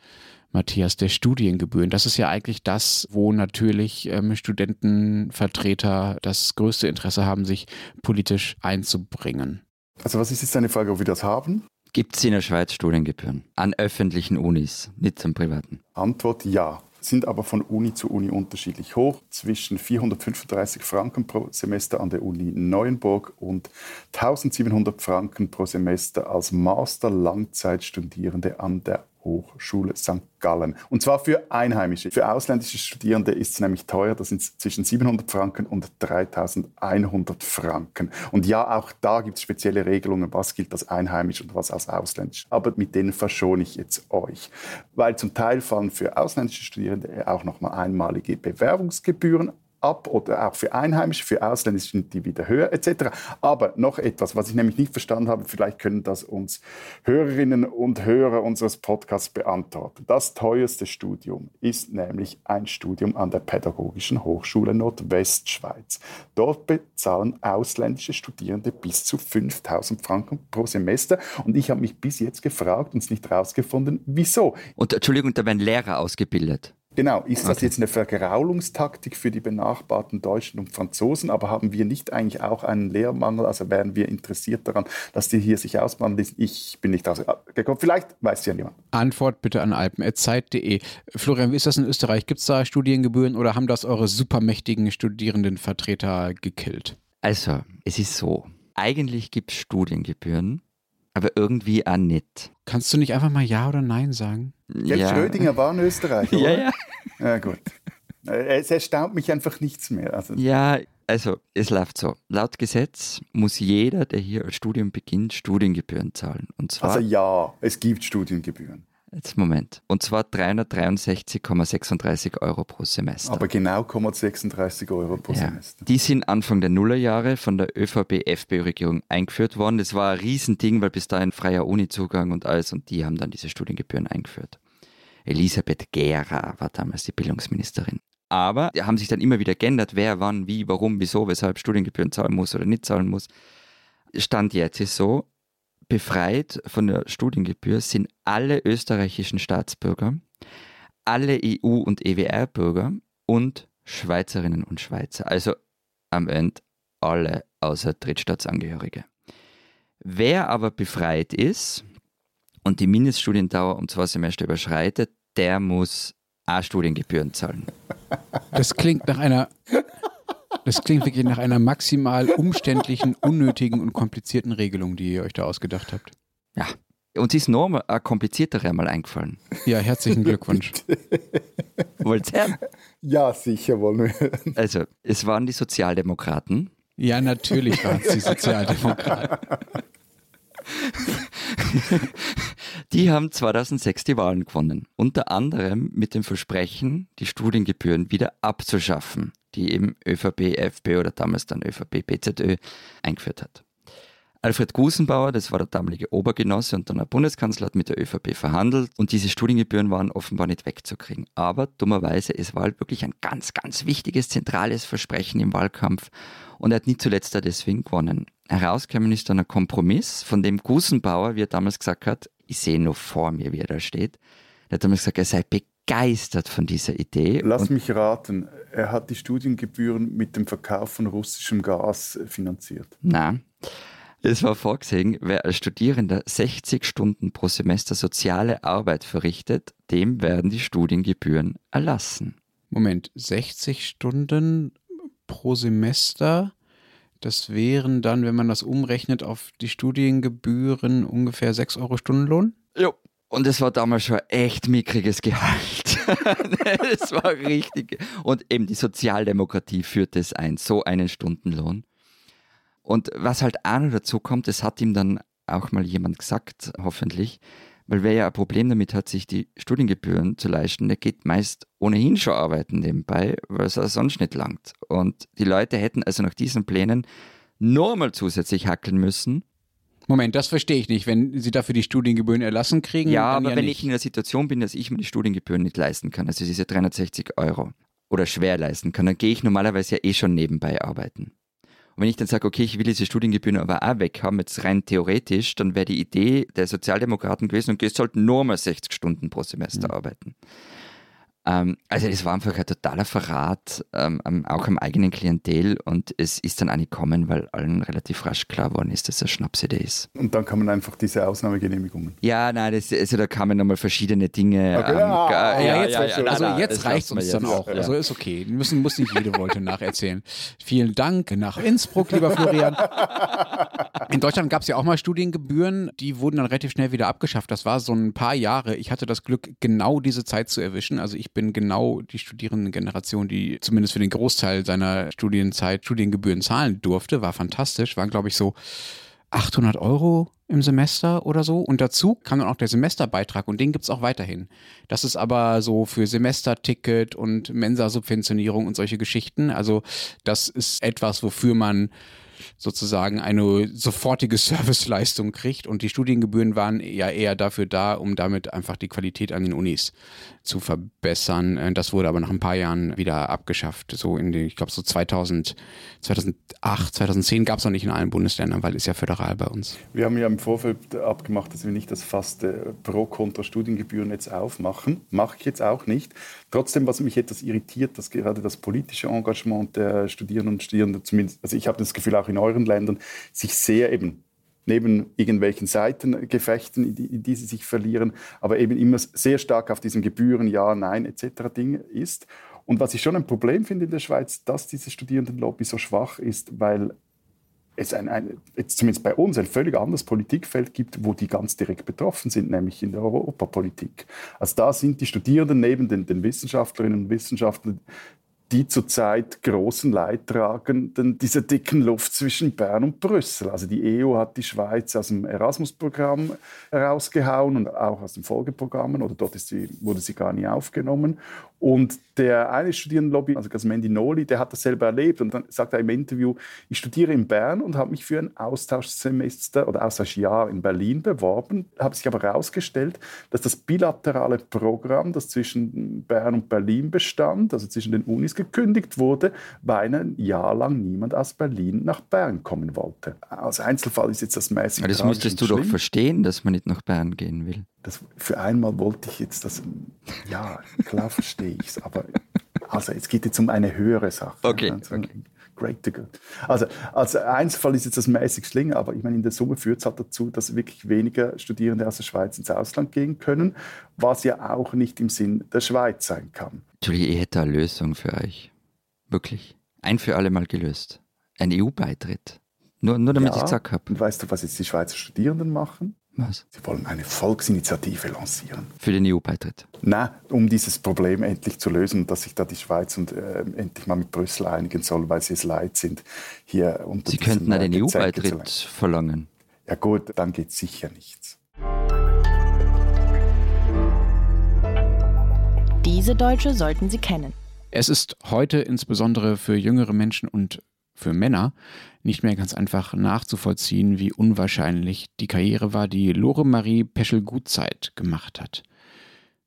Matthias, der Studiengebühren. Das ist ja eigentlich das, wo natürlich ähm, Studentenvertreter das größte Interesse haben, sich politisch einzubringen. Also was ist jetzt deine Frage, ob wir das haben? Gibt es in der Schweiz Studiengebühren an öffentlichen Unis, nicht zum privaten? Antwort ja sind aber von Uni zu Uni unterschiedlich hoch, zwischen 435 Franken pro Semester an der Uni Neuenburg und 1700 Franken pro Semester als Master-Langzeitstudierende an der Hochschule St. Gallen. Und zwar für Einheimische. Für ausländische Studierende ist es nämlich teuer. Das sind zwischen 700 Franken und 3100 Franken. Und ja, auch da gibt es spezielle Regelungen, was gilt als einheimisch und was als ausländisch. Aber mit denen verschone ich jetzt euch. Weil zum Teil fallen für ausländische Studierende auch nochmal einmalige Bewerbungsgebühren ab oder auch für Einheimische, für Ausländische sind die wieder höher etc. Aber noch etwas, was ich nämlich nicht verstanden habe, vielleicht können das uns Hörerinnen und Hörer unseres Podcasts beantworten. Das teuerste Studium ist nämlich ein Studium an der Pädagogischen Hochschule Nordwestschweiz. Dort bezahlen ausländische Studierende bis zu 5000 Franken pro Semester und ich habe mich bis jetzt gefragt und es nicht herausgefunden, wieso. Und Entschuldigung, da werden Lehrer ausgebildet. Genau, ist das jetzt eine Vergraulungstaktik für die benachbarten Deutschen und Franzosen, aber haben wir nicht eigentlich auch einen Lehrmangel? Also wären wir interessiert daran, dass die hier sich ausbauen lassen? Ich bin nicht rausgekommen. Vielleicht weiß ja jemand. Antwort bitte an alpen.zeit.de. Florian, wie ist das in Österreich? Gibt es da Studiengebühren oder haben das eure supermächtigen Studierendenvertreter gekillt? Also, es ist so. Eigentlich gibt es Studiengebühren, aber irgendwie auch nicht. Kannst du nicht einfach mal Ja oder Nein sagen? Gell, ja. Schrödinger war in Österreich, oder? ja, ja. Ja, gut. Es erstaunt mich einfach nichts mehr. Also ja, also es läuft so. Laut Gesetz muss jeder, der hier als Studium beginnt, Studiengebühren zahlen. Und zwar, also ja, es gibt Studiengebühren. Jetzt Moment. Und zwar 363,36 Euro pro Semester. Aber genau 36 Euro pro ja. Semester. Die sind Anfang der Nullerjahre von der ÖVP-FPÖ-Regierung eingeführt worden. Das war ein Riesending, weil bis dahin freier Unizugang und alles und die haben dann diese Studiengebühren eingeführt. Elisabeth Gera war damals die Bildungsministerin. Aber die haben sich dann immer wieder geändert, wer, wann, wie, warum, wieso, weshalb Studiengebühren zahlen muss oder nicht zahlen muss. Stand jetzt ist so, befreit von der Studiengebühr sind alle österreichischen Staatsbürger, alle EU- und EWR-Bürger und Schweizerinnen und Schweizer. Also am Ende alle außer Drittstaatsangehörige. Wer aber befreit ist und die Mindeststudiendauer um zwei Semester überschreitet, der muss auch Studiengebühren zahlen. Das klingt nach einer das klingt wirklich nach einer maximal umständlichen, unnötigen und komplizierten Regelung, die ihr euch da ausgedacht habt. Ja. Uns ist noch mal eine kompliziertere mal eingefallen. Ja, herzlichen Glückwunsch. Wollt ihr Ja, sicher wollen wir. Also, es waren die Sozialdemokraten. Ja, natürlich waren es die Sozialdemokraten. die haben 2006 die Wahlen gewonnen. Unter anderem mit dem Versprechen, die Studiengebühren wieder abzuschaffen die eben ÖVP, FPÖ oder damals dann ÖVP, BZÖ eingeführt hat. Alfred Gusenbauer, das war der damalige Obergenosse und dann der Bundeskanzler, hat mit der ÖVP verhandelt und diese Studiengebühren waren offenbar nicht wegzukriegen. Aber dummerweise, es war halt wirklich ein ganz, ganz wichtiges, zentrales Versprechen im Wahlkampf und er hat nicht zuletzt da deswegen gewonnen. Herausgekommen ist dann ein Kompromiss, von dem Gusenbauer, wie er damals gesagt hat, ich sehe nur vor mir, wie er da steht, er hat damals gesagt, er sei begeistert von dieser Idee. Lass mich raten, er hat die Studiengebühren mit dem Verkauf von russischem Gas finanziert. Nein. Es war vorgesehen, wer als Studierender 60 Stunden pro Semester soziale Arbeit verrichtet, dem werden die Studiengebühren erlassen. Moment, 60 Stunden pro Semester? Das wären dann, wenn man das umrechnet auf die Studiengebühren, ungefähr 6 Euro Stundenlohn? Jo, und es war damals schon echt mickriges Gehalt. es war richtig. Und eben die Sozialdemokratie führte es ein, so einen Stundenlohn. Und was halt auch noch dazu kommt, das hat ihm dann auch mal jemand gesagt, hoffentlich, weil wer ja ein Problem damit hat, sich die Studiengebühren zu leisten, der geht meist ohnehin schon arbeiten nebenbei, weil es auch sonst nicht langt. Und die Leute hätten also nach diesen Plänen nur mal zusätzlich hackeln müssen, Moment, das verstehe ich nicht. Wenn Sie dafür die Studiengebühren erlassen kriegen. Ja, aber ja wenn nicht. ich in der Situation bin, dass ich mir die Studiengebühren nicht leisten kann, also diese 360 Euro oder schwer leisten kann, dann gehe ich normalerweise ja eh schon nebenbei arbeiten. Und wenn ich dann sage, okay, ich will diese Studiengebühren aber auch weg haben, jetzt rein theoretisch, dann wäre die Idee der Sozialdemokraten gewesen, und okay, es sollten nur mal 60 Stunden pro Semester mhm. arbeiten. Ähm, also das war einfach ein totaler Verrat, ähm, auch am eigenen Klientel und es ist dann auch nicht gekommen, weil allen relativ rasch klar geworden ist, dass das eine Schnapsidee ist. Und dann kamen einfach diese Ausnahmegenehmigungen. Ja, nein, das, also da kamen nochmal verschiedene Dinge. Okay. Ähm, ja, ja, jetzt, ja, ja, also jetzt reicht es uns dann jetzt. auch. Also ist okay. Wir müssen, muss nicht jede Wolte nacherzählen. Vielen Dank nach Innsbruck, lieber Florian. In Deutschland gab es ja auch mal Studiengebühren, die wurden dann relativ schnell wieder abgeschafft. Das war so ein paar Jahre. Ich hatte das Glück, genau diese Zeit zu erwischen. Also ich bin genau die Studierendengeneration, die zumindest für den Großteil seiner Studienzeit Studiengebühren zahlen durfte. War fantastisch. Waren, glaube ich, so 800 Euro im Semester oder so. Und dazu kam dann auch der Semesterbeitrag und den gibt es auch weiterhin. Das ist aber so für Semesterticket und Mensa-Subventionierung und solche Geschichten. Also das ist etwas, wofür man sozusagen eine sofortige Serviceleistung kriegt und die Studiengebühren waren ja eher dafür da, um damit einfach die Qualität an den Unis zu verbessern. Äh, das wurde aber nach ein paar Jahren wieder abgeschafft. So in den, ich glaube so 2000, 2008, 2010 gab es noch nicht in allen Bundesländern, weil es ja föderal bei uns. Wir haben ja im Vorfeld abgemacht, dass wir nicht das Fass der Pro-Kontra-Studiengebühren jetzt aufmachen. Mache ich jetzt auch nicht. Trotzdem, was mich etwas irritiert, dass gerade das politische Engagement der Studierenden und Studierenden, zumindest, also ich habe das Gefühl auch in euren Ländern, sich sehr eben neben irgendwelchen Seitengefechten, in die, in die, sie sich verlieren, aber eben immer sehr stark auf diesen Gebühren, ja, nein, etc. Ding ist. Und was ich schon ein Problem finde in der Schweiz, dass diese Studierendenlobby so schwach ist, weil es ein, ein, zumindest bei uns ein völlig anderes Politikfeld gibt, wo die ganz direkt betroffen sind, nämlich in der Europapolitik. Also da sind die Studierenden neben den, den Wissenschaftlerinnen und Wissenschaftlern die zurzeit großen Leidtragenden dieser dicken Luft zwischen Bern und Brüssel. Also die EU hat die Schweiz aus dem Erasmus-Programm herausgehauen und auch aus den Folgeprogrammen, oder dort sie, wurde sie gar nie aufgenommen. Und der eine Studierendenlobby, also Gasmendi Noli, der hat das selber erlebt und dann sagt er im Interview, ich studiere in Bern und habe mich für ein Austauschsemester oder Austauschjahr in Berlin beworben, habe sich aber herausgestellt, dass das bilaterale Programm, das zwischen Bern und Berlin bestand, also zwischen den Unis, gekündigt wurde, weil ein Jahr lang niemand aus Berlin nach Bern kommen wollte. Als Einzelfall ist jetzt das mäßig. Aber das müsstest du schlimm. doch verstehen, dass man nicht nach Bern gehen will. Das, für einmal wollte ich jetzt das, ja, klar verstehe ich es, aber also es geht jetzt um eine höhere Sache. Okay. Also, okay. Great to good. Also als Einzelfall ist jetzt das mäßig schlimm, aber ich meine, in der Summe führt es halt dazu, dass wirklich weniger Studierende aus der Schweiz ins Ausland gehen können, was ja auch nicht im Sinn der Schweiz sein kann. Entschuldigung, ich hätte eine Lösung für euch. Wirklich. Ein für alle Mal gelöst. Ein EU-Beitritt. Nur, nur damit ja, ich es gesagt habe. Und weißt du, was jetzt die Schweizer Studierenden machen? Was? Sie wollen eine Volksinitiative lancieren. Für den EU-Beitritt? Nein, um dieses Problem endlich zu lösen, dass sich da die Schweiz und äh, endlich mal mit Brüssel einigen soll, weil sie es leid sind, hier unter Sie könnten den EU-Beitritt verlangen. Ja gut, dann geht sicher nichts. Diese Deutsche sollten Sie kennen. Es ist heute insbesondere für jüngere Menschen und für Männer nicht mehr ganz einfach nachzuvollziehen, wie unwahrscheinlich die Karriere war, die Lore Marie Peschel-Gutzeit gemacht hat.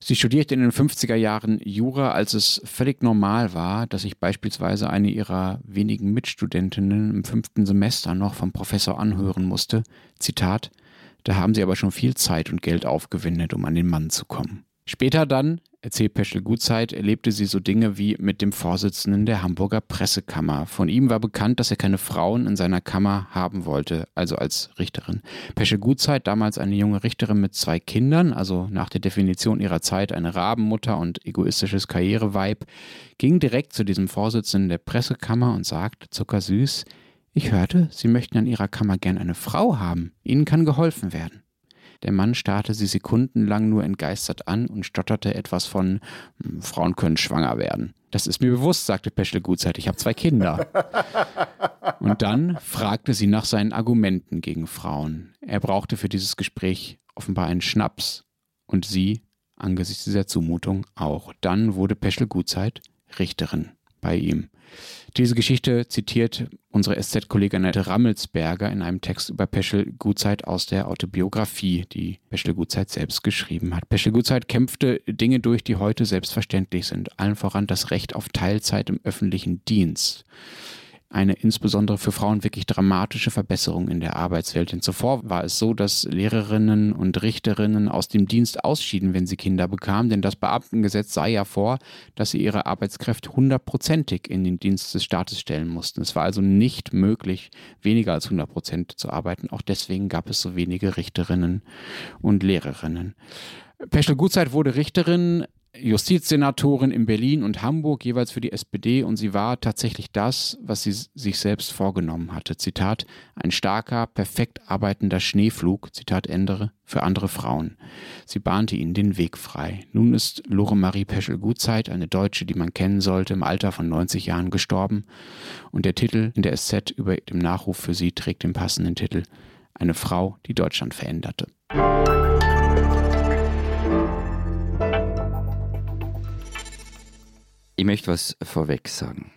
Sie studierte in den 50er Jahren Jura, als es völlig normal war, dass sich beispielsweise eine ihrer wenigen Mitstudentinnen im fünften Semester noch vom Professor anhören musste. Zitat, da haben sie aber schon viel Zeit und Geld aufgewendet, um an den Mann zu kommen. Später dann, erzählt Peschel Gutzeit, erlebte sie so Dinge wie mit dem Vorsitzenden der Hamburger Pressekammer. Von ihm war bekannt, dass er keine Frauen in seiner Kammer haben wollte, also als Richterin. Peschel Gutzeit, damals eine junge Richterin mit zwei Kindern, also nach der Definition ihrer Zeit eine Rabenmutter und egoistisches Karriereweib, ging direkt zu diesem Vorsitzenden der Pressekammer und sagte zuckersüß, ich hörte, Sie möchten an Ihrer Kammer gern eine Frau haben. Ihnen kann geholfen werden. Der Mann starrte sie sekundenlang nur entgeistert an und stotterte etwas von hm, Frauen können schwanger werden. Das ist mir bewusst, sagte Peschel gutzeit, ich habe zwei Kinder. Und dann fragte sie nach seinen Argumenten gegen Frauen. Er brauchte für dieses Gespräch offenbar einen Schnaps. Und sie, angesichts dieser Zumutung, auch. Dann wurde Peschel Gutzeit Richterin bei ihm. Diese Geschichte zitiert unsere SZ-Kollegin Annette Rammelsberger in einem Text über Peschel Gutzeit aus der Autobiografie, die Peschel Gutzeit selbst geschrieben hat. Peschel Gutzeit kämpfte Dinge durch, die heute selbstverständlich sind. Allen voran das Recht auf Teilzeit im öffentlichen Dienst eine insbesondere für Frauen wirklich dramatische Verbesserung in der Arbeitswelt. Denn zuvor war es so, dass Lehrerinnen und Richterinnen aus dem Dienst ausschieden, wenn sie Kinder bekamen, denn das Beamtengesetz sah ja vor, dass sie ihre Arbeitskräfte hundertprozentig in den Dienst des Staates stellen mussten. Es war also nicht möglich, weniger als 100 Prozent zu arbeiten. Auch deswegen gab es so wenige Richterinnen und Lehrerinnen. Peschel Gutzeit wurde Richterin Justizsenatorin in Berlin und Hamburg, jeweils für die SPD, und sie war tatsächlich das, was sie sich selbst vorgenommen hatte. Zitat, ein starker, perfekt arbeitender Schneeflug, Zitat Ende, für andere Frauen. Sie bahnte ihnen den Weg frei. Nun ist Lore Marie Peschel-Gutzeit, eine Deutsche, die man kennen sollte, im Alter von 90 Jahren gestorben. Und der Titel in der SZ über dem Nachruf für sie trägt den passenden Titel Eine Frau, die Deutschland veränderte. Ich möchte was vorweg sagen.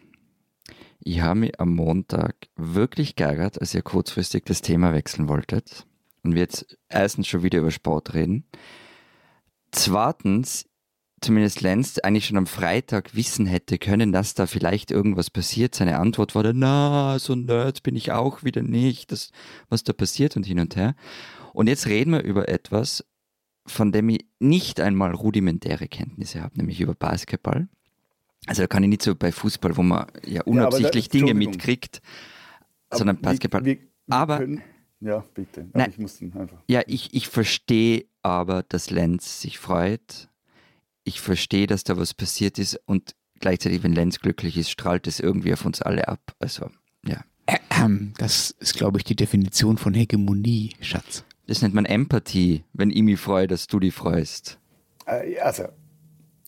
Ich habe mich am Montag wirklich geärgert, als ihr kurzfristig das Thema wechseln wolltet und wir jetzt erstens schon wieder über Sport reden. Zweitens, zumindest Lenz eigentlich schon am Freitag wissen hätte können, dass da vielleicht irgendwas passiert. Seine Antwort war dann, na, so nerd bin ich auch wieder nicht, das, was da passiert und hin und her. Und jetzt reden wir über etwas, von dem ich nicht einmal rudimentäre Kenntnisse habe, nämlich über Basketball. Also da kann ich nicht so bei Fußball, wo man ja unabsichtlich da- Dinge mitkriegt, sondern Basketball. wir- wir Aber- können- ja, bitte. Aber Nein. ich muss einfach. Ja, ich, ich verstehe aber, dass Lenz sich freut. Ich verstehe, dass da was passiert ist und gleichzeitig, wenn Lenz glücklich ist, strahlt es irgendwie auf uns alle ab. Also, ja. Das ist, glaube ich, die Definition von Hegemonie, Schatz. Das nennt man Empathie, wenn ich mich freue, dass du dich freust. Äh, also,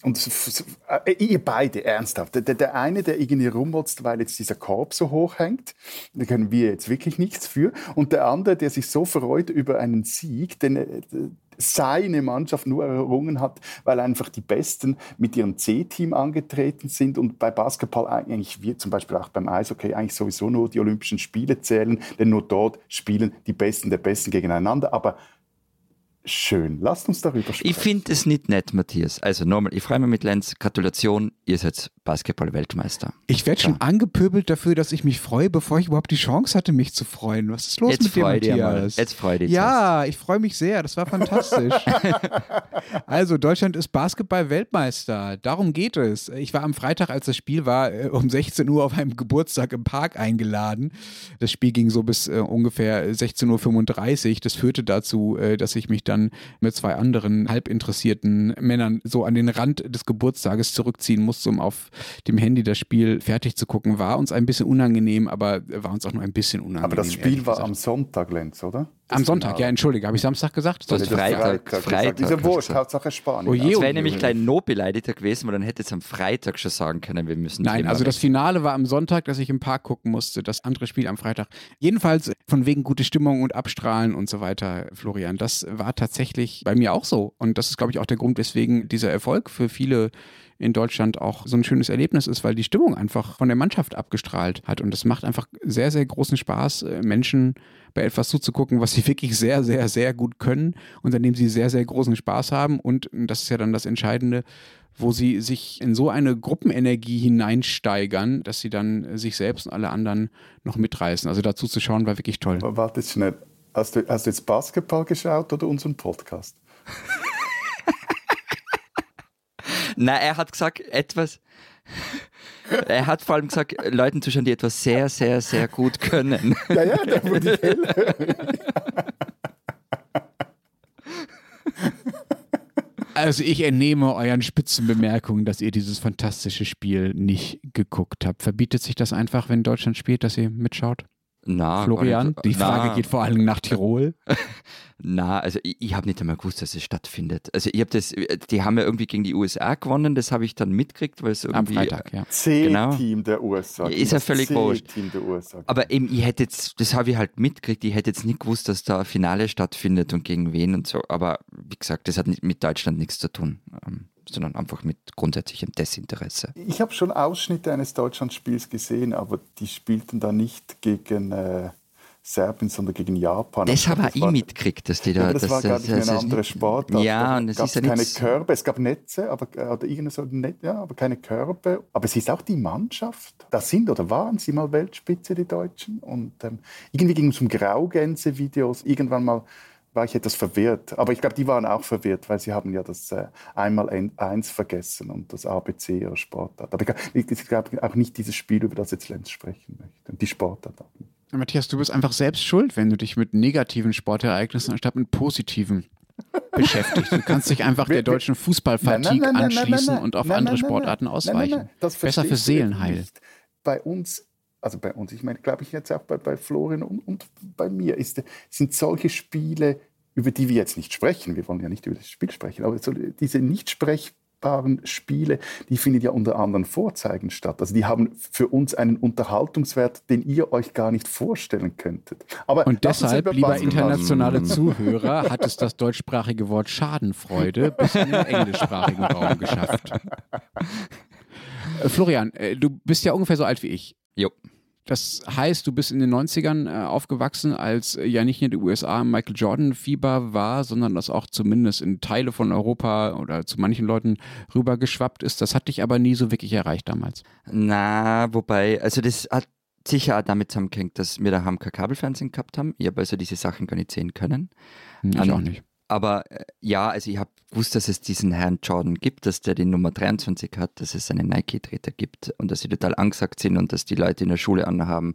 und äh, ihr beide, ernsthaft. Der, der- eine, der irgendwie rummotzt, weil jetzt dieser Korb so hoch hängt, da können wir jetzt wirklich nichts für. Und der andere, der sich so freut über einen Sieg, den seine Mannschaft nur errungen hat, weil einfach die Besten mit ihrem C-Team angetreten sind und bei Basketball eigentlich, wir zum Beispiel auch beim Eishockey, eigentlich sowieso nur die Olympischen Spiele zählen, denn nur dort spielen die Besten der Besten gegeneinander. Aber schön, lasst uns darüber sprechen. Ich finde es nicht nett, Matthias. Also nochmal, ich freue mich mit Lenz. Gratulation, ihr seid Basketball-Weltmeister. Ich werde schon angepöbelt dafür, dass ich mich freue, bevor ich überhaupt die Chance hatte, mich zu freuen. Was ist los Jetzt mit dir, dir mal. Matthias? Jetzt freu dich Ja, ich freue mich sehr. Das war fantastisch. also, Deutschland ist Basketball-Weltmeister. Darum geht es. Ich war am Freitag, als das Spiel war, äh, um 16 Uhr auf einem Geburtstag im Park eingeladen. Das Spiel ging so bis äh, ungefähr 16.35 Uhr. Das führte dazu, äh, dass ich mich dann mit zwei anderen halbinteressierten Männern so an den Rand des Geburtstages zurückziehen musste, um auf dem Handy das Spiel fertig zu gucken. War uns ein bisschen unangenehm, aber war uns auch nur ein bisschen unangenehm. Aber das Spiel war am Sonntag, Lenz, oder? Das Am Sonntag, Finale. ja, entschuldige, habe ich Samstag gesagt? Sonntag. Freitag. gesagt. Freitag Ist ja wurscht. Hauptsache Spanien. Oh je, Das wäre nämlich gleich noch beleidigter gewesen, weil dann hätte es am Freitag schon sagen können, wir müssen. Nein, Thema also das. Finale war am Sonntag, dass ich im Park gucken musste. Das andere Spiel am Freitag. Jedenfalls von wegen gute Stimmung und Abstrahlen und so weiter, Florian. Das war tatsächlich bei mir auch so. Und das ist, glaube ich, auch der Grund, weswegen dieser Erfolg für viele in Deutschland auch so ein schönes Erlebnis ist, weil die Stimmung einfach von der Mannschaft abgestrahlt hat. Und es macht einfach sehr, sehr großen Spaß, äh, Menschen bei etwas zuzugucken, was sie wirklich sehr, sehr, sehr gut können und an dem sie sehr, sehr großen Spaß haben. Und das ist ja dann das Entscheidende, wo sie sich in so eine Gruppenenergie hineinsteigern, dass sie dann sich selbst und alle anderen noch mitreißen. Also dazu zu schauen, war wirklich toll. Warte schnell. Hast du, hast du jetzt Basketball geschaut oder unseren Podcast? Nein, er hat gesagt, etwas. Er hat vor allem gesagt, Leuten zuschauen, die etwas sehr, sehr, sehr gut können. Ja, ja, da wurde ich hellhörig. Also ich entnehme euren Spitzenbemerkungen, dass ihr dieses fantastische Spiel nicht geguckt habt. Verbietet sich das einfach, wenn Deutschland spielt, dass ihr mitschaut? Na, Florian, die. Frage na, geht vor allem nach Tirol. Na, also ich, ich habe nicht einmal gewusst, dass es stattfindet. Also ich habe das, die haben ja irgendwie gegen die USA gewonnen, das habe ich dann mitgekriegt, weil es Am irgendwie. Freitag, ja. C-Team der USA. Ist ja völlig wurscht. Aber eben, ich hätte jetzt, das habe ich halt mitgekriegt, ich hätte jetzt nicht gewusst, dass da ein Finale stattfindet und gegen wen und so. Aber wie gesagt, das hat nicht, mit Deutschland nichts zu tun, ähm, sondern einfach mit grundsätzlichem Desinteresse. Ich habe schon Ausschnitte eines Deutschlandspiels gesehen, aber die spielten da nicht gegen äh, Serbien, sondern gegen Japan. Das glaub, habe ich war- mitgekriegt, dass die Ja, da. aber das, dass war, glaube ich, eine das andere nicht- Sportart. Ja, Da und es ist ja keine nichts. Körbe. Es gab Netze, aber, äh, oder Net, ja, aber keine Körbe. Aber es ist auch die Mannschaft. Da sind oder waren sie mal Weltspitze, die Deutschen. Und ähm, irgendwie ging es um Graugänse-Videos. Irgendwann mal war ich etwas verwirrt. Aber ich glaube, die waren auch verwirrt, weil sie haben ja das äh, einmal ein, eins vergessen und das ABC ihrer Sportart. Aber ich glaube ich glaub auch nicht dieses Spiel, über das jetzt Lenz sprechen möchte. Und die Sportart auch nicht. Matthias, du bist einfach selbst schuld, wenn du dich mit negativen Sportereignissen anstatt mit positiven beschäftigst. Du kannst dich einfach der deutschen Fußballfatigue anschließen und auf andere Sportarten ausweichen. Besser für Seelenheil. Bei uns, also bei uns, ich meine, glaube ich jetzt auch bei, bei Florian und, und bei mir, ist, sind solche Spiele, über die wir jetzt nicht sprechen, wir wollen ja nicht über das Spiel sprechen, aber so, diese nicht sprechbaren Spiele, die finden ja unter anderen Vorzeigen statt. Also die haben für uns einen Unterhaltungswert, den ihr euch gar nicht vorstellen könntet. Aber Und deshalb, lieber internationale Zuhörer, hat es das deutschsprachige Wort Schadenfreude bis in den englischsprachigen Raum geschafft. Florian, äh, du bist ja ungefähr so alt wie ich. Jo. Das heißt, du bist in den 90ern äh, aufgewachsen, als äh, ja nicht nur die USA Michael Jordan-Fieber war, sondern das auch zumindest in Teile von Europa oder zu manchen Leuten rübergeschwappt ist. Das hat dich aber nie so wirklich erreicht damals. Na, wobei, also das hat sicher auch damit zusammengehängt, dass wir daheim kein Kabelfernsehen gehabt haben. Ich habe also diese Sachen gar nicht sehen können. Hm, Ich An- auch nicht. Aber äh, ja, also ich habe gewusst, dass es diesen Herrn Jordan gibt, dass der die Nummer 23 hat, dass es einen Nike-Treter gibt und dass sie total angesagt sind und dass die Leute in der Schule anhaben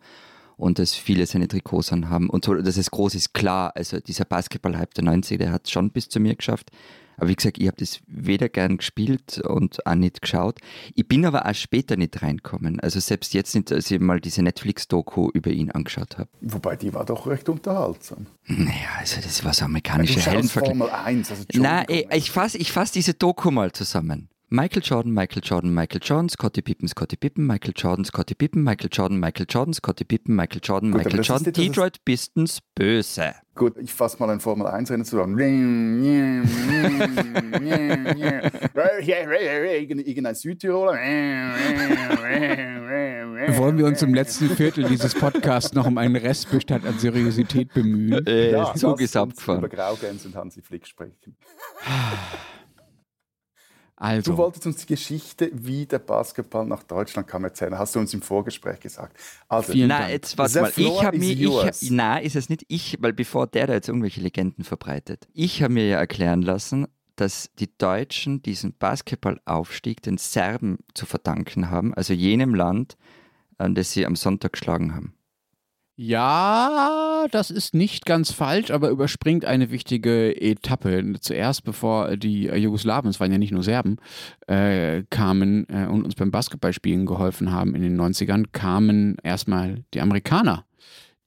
und dass viele seine Trikots anhaben und so, dass es groß ist, klar. Also dieser Basketball-Hype der 90er, der hat es schon bis zu mir geschafft. Aber wie gesagt, ich habe das weder gern gespielt und auch nicht geschaut. Ich bin aber auch später nicht reinkommen. Also selbst jetzt nicht, als ich mal diese Netflix-Doku über ihn angeschaut habe. Wobei, die war doch recht unterhaltsam. Naja, also das war so amerikanische schaust Heldenvergleich. Formel 1. Also Na, Entschuldigung. ey, ich fasse ich fass diese Doku mal zusammen. Michael Jordan, Michael Jordan, Michael Jordan, Scottie Pippen, Scottie Pippen, Michael Jordan, Scottie Pippen, Michael Jordan, Michael Jordan, Scottie Pippen, Michael Jordan, Gut, Michael ist Jordan, es- Detroit Pistons, böse. Gut, ich fasse mal ein Formel 1 Rennen zusammen. Irgendein Südtiroler. Wollen wir uns im letzten Viertel dieses Podcasts noch um einen Restbestand an Seriosität bemühen? Äh, Ja, Zug ist abgefahren. Über Graugänse und Hansi Flick sprechen. Also, Du wolltest uns die Geschichte, wie der Basketball nach Deutschland kam, erzählen. Hast du uns im Vorgespräch gesagt. Also, Vielen Dank. jetzt warte mal. Ich habe mir, ich, na, ist es nicht ich, weil bevor der da jetzt irgendwelche Legenden verbreitet. Ich habe mir ja erklären lassen, dass die Deutschen diesen Basketballaufstieg den Serben zu verdanken haben, also jenem Land, an das sie am Sonntag geschlagen haben. Ja, das ist nicht ganz falsch, aber überspringt eine wichtige Etappe. Zuerst, bevor die Jugoslawen, es waren ja nicht nur Serben, äh, kamen äh, und uns beim Basketballspielen geholfen haben in den 90ern, kamen erstmal die Amerikaner.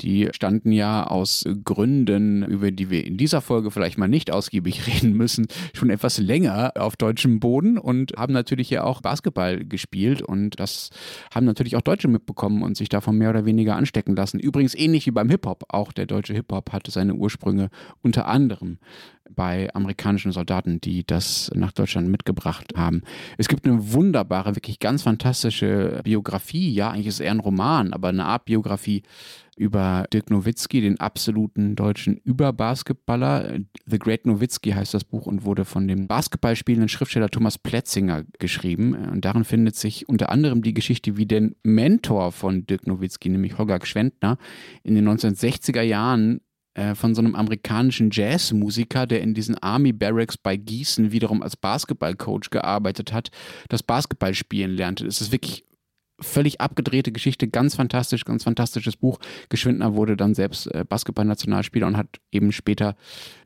Die standen ja aus Gründen, über die wir in dieser Folge vielleicht mal nicht ausgiebig reden müssen, schon etwas länger auf deutschem Boden und haben natürlich ja auch Basketball gespielt und das haben natürlich auch Deutsche mitbekommen und sich davon mehr oder weniger anstecken lassen. Übrigens ähnlich wie beim Hip-Hop. Auch der deutsche Hip-Hop hatte seine Ursprünge unter anderem bei amerikanischen Soldaten, die das nach Deutschland mitgebracht haben. Es gibt eine wunderbare, wirklich ganz fantastische Biografie. Ja, eigentlich ist es eher ein Roman, aber eine Art Biografie über Dirk Nowitzki, den absoluten deutschen Überbasketballer. The Great Nowitzki heißt das Buch und wurde von dem Basketballspielenden Schriftsteller Thomas Plätzinger geschrieben. Und darin findet sich unter anderem die Geschichte, wie der Mentor von Dirk Nowitzki, nämlich Holger Gschwendtner, in den 1960er Jahren äh, von so einem amerikanischen Jazzmusiker, der in diesen Army Barracks bei Gießen wiederum als Basketballcoach gearbeitet hat, das Basketballspielen lernte. Es ist wirklich völlig abgedrehte Geschichte, ganz fantastisch, ganz fantastisches Buch. Geschwindner wurde dann selbst äh, Basketball-Nationalspieler und hat eben später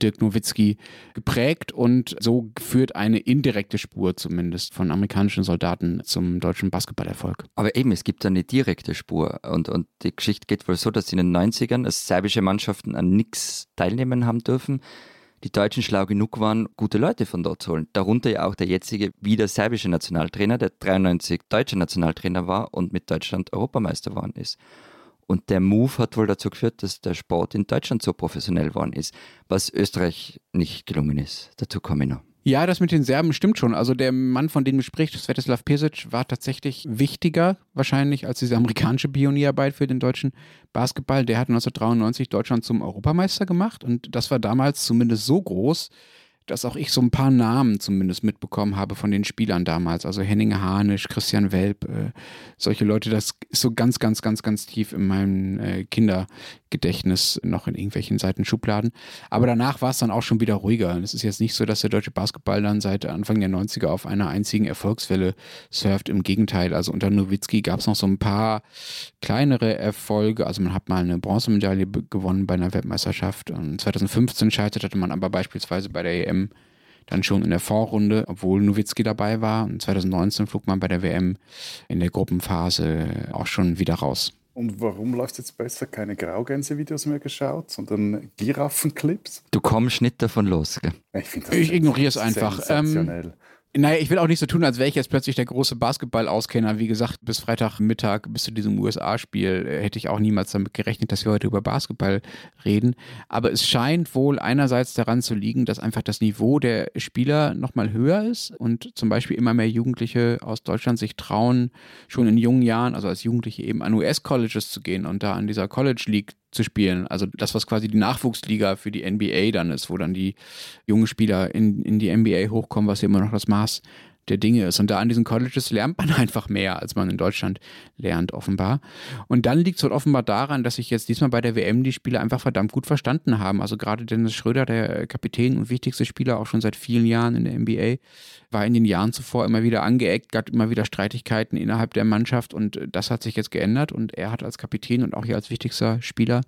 Dirk Nowitzki geprägt und so führt eine indirekte Spur zumindest von amerikanischen Soldaten zum deutschen Basketballerfolg. Aber eben, es gibt eine direkte Spur. Und, und die Geschichte geht wohl so, dass in den 90ern als serbische Mannschaften an nichts teilnehmen haben dürfen. Die Deutschen schlau genug waren, gute Leute von dort zu holen. Darunter ja auch der jetzige wieder serbische Nationaltrainer, der 93 deutscher Nationaltrainer war und mit Deutschland Europameister geworden ist. Und der Move hat wohl dazu geführt, dass der Sport in Deutschland so professionell geworden ist, was Österreich nicht gelungen ist. Dazu komme ich noch. Ja, das mit den Serben stimmt schon. Also der Mann, von dem du sprichst, Svetislav Pesic, war tatsächlich wichtiger wahrscheinlich als diese amerikanische Pionierarbeit für den deutschen Basketball. Der hat 1993 Deutschland zum Europameister gemacht und das war damals zumindest so groß, dass auch ich so ein paar Namen zumindest mitbekommen habe von den Spielern damals. Also Henning Hanisch, Christian Welp, äh, solche Leute, das ist so ganz, ganz, ganz, ganz tief in meinem äh, Kindergedächtnis noch in irgendwelchen Seitenschubladen. Aber danach war es dann auch schon wieder ruhiger. Es ist jetzt nicht so, dass der deutsche Basketball dann seit Anfang der 90er auf einer einzigen Erfolgswelle surft. Im Gegenteil, also unter Nowitzki gab es noch so ein paar kleinere Erfolge. Also man hat mal eine Bronzemedaille gewonnen bei einer Weltmeisterschaft. Und 2015 scheiterte man aber beispielsweise bei der EM dann schon in der Vorrunde, obwohl Nowitzki dabei war. Und 2019 flog man bei der WM in der Gruppenphase auch schon wieder raus. Und warum läuft es jetzt besser? Keine Graugänse-Videos mehr geschaut, sondern Giraffenclips? Du kommst nicht davon los. Gell? Ich, Ich ignoriere es einfach. Ähm, Sensationell. Naja, ich will auch nicht so tun, als wäre ich jetzt plötzlich der große Basketball-Auskenner. Wie gesagt, bis Freitagmittag, bis zu diesem USA-Spiel, äh, hätte ich auch niemals damit gerechnet, dass wir heute über Basketball reden. Aber es scheint wohl einerseits daran zu liegen, dass einfach das Niveau der Spieler nochmal höher ist und zum Beispiel immer mehr Jugendliche aus Deutschland sich trauen, schon in jungen Jahren, also als Jugendliche eben an US-Colleges zu gehen und da an dieser College League zu spielen. Also das, was quasi die Nachwuchsliga für die NBA dann ist, wo dann die jungen Spieler in, in die NBA hochkommen, was ja immer noch das Maß der Dinge ist. Und da an diesen Colleges lernt man einfach mehr, als man in Deutschland lernt, offenbar. Und dann liegt es halt offenbar daran, dass sich jetzt diesmal bei der WM die Spieler einfach verdammt gut verstanden haben. Also gerade Dennis Schröder, der Kapitän und wichtigste Spieler, auch schon seit vielen Jahren in der NBA, war in den Jahren zuvor immer wieder angeeckt, gab immer wieder Streitigkeiten innerhalb der Mannschaft und das hat sich jetzt geändert und er hat als Kapitän und auch hier als wichtigster Spieler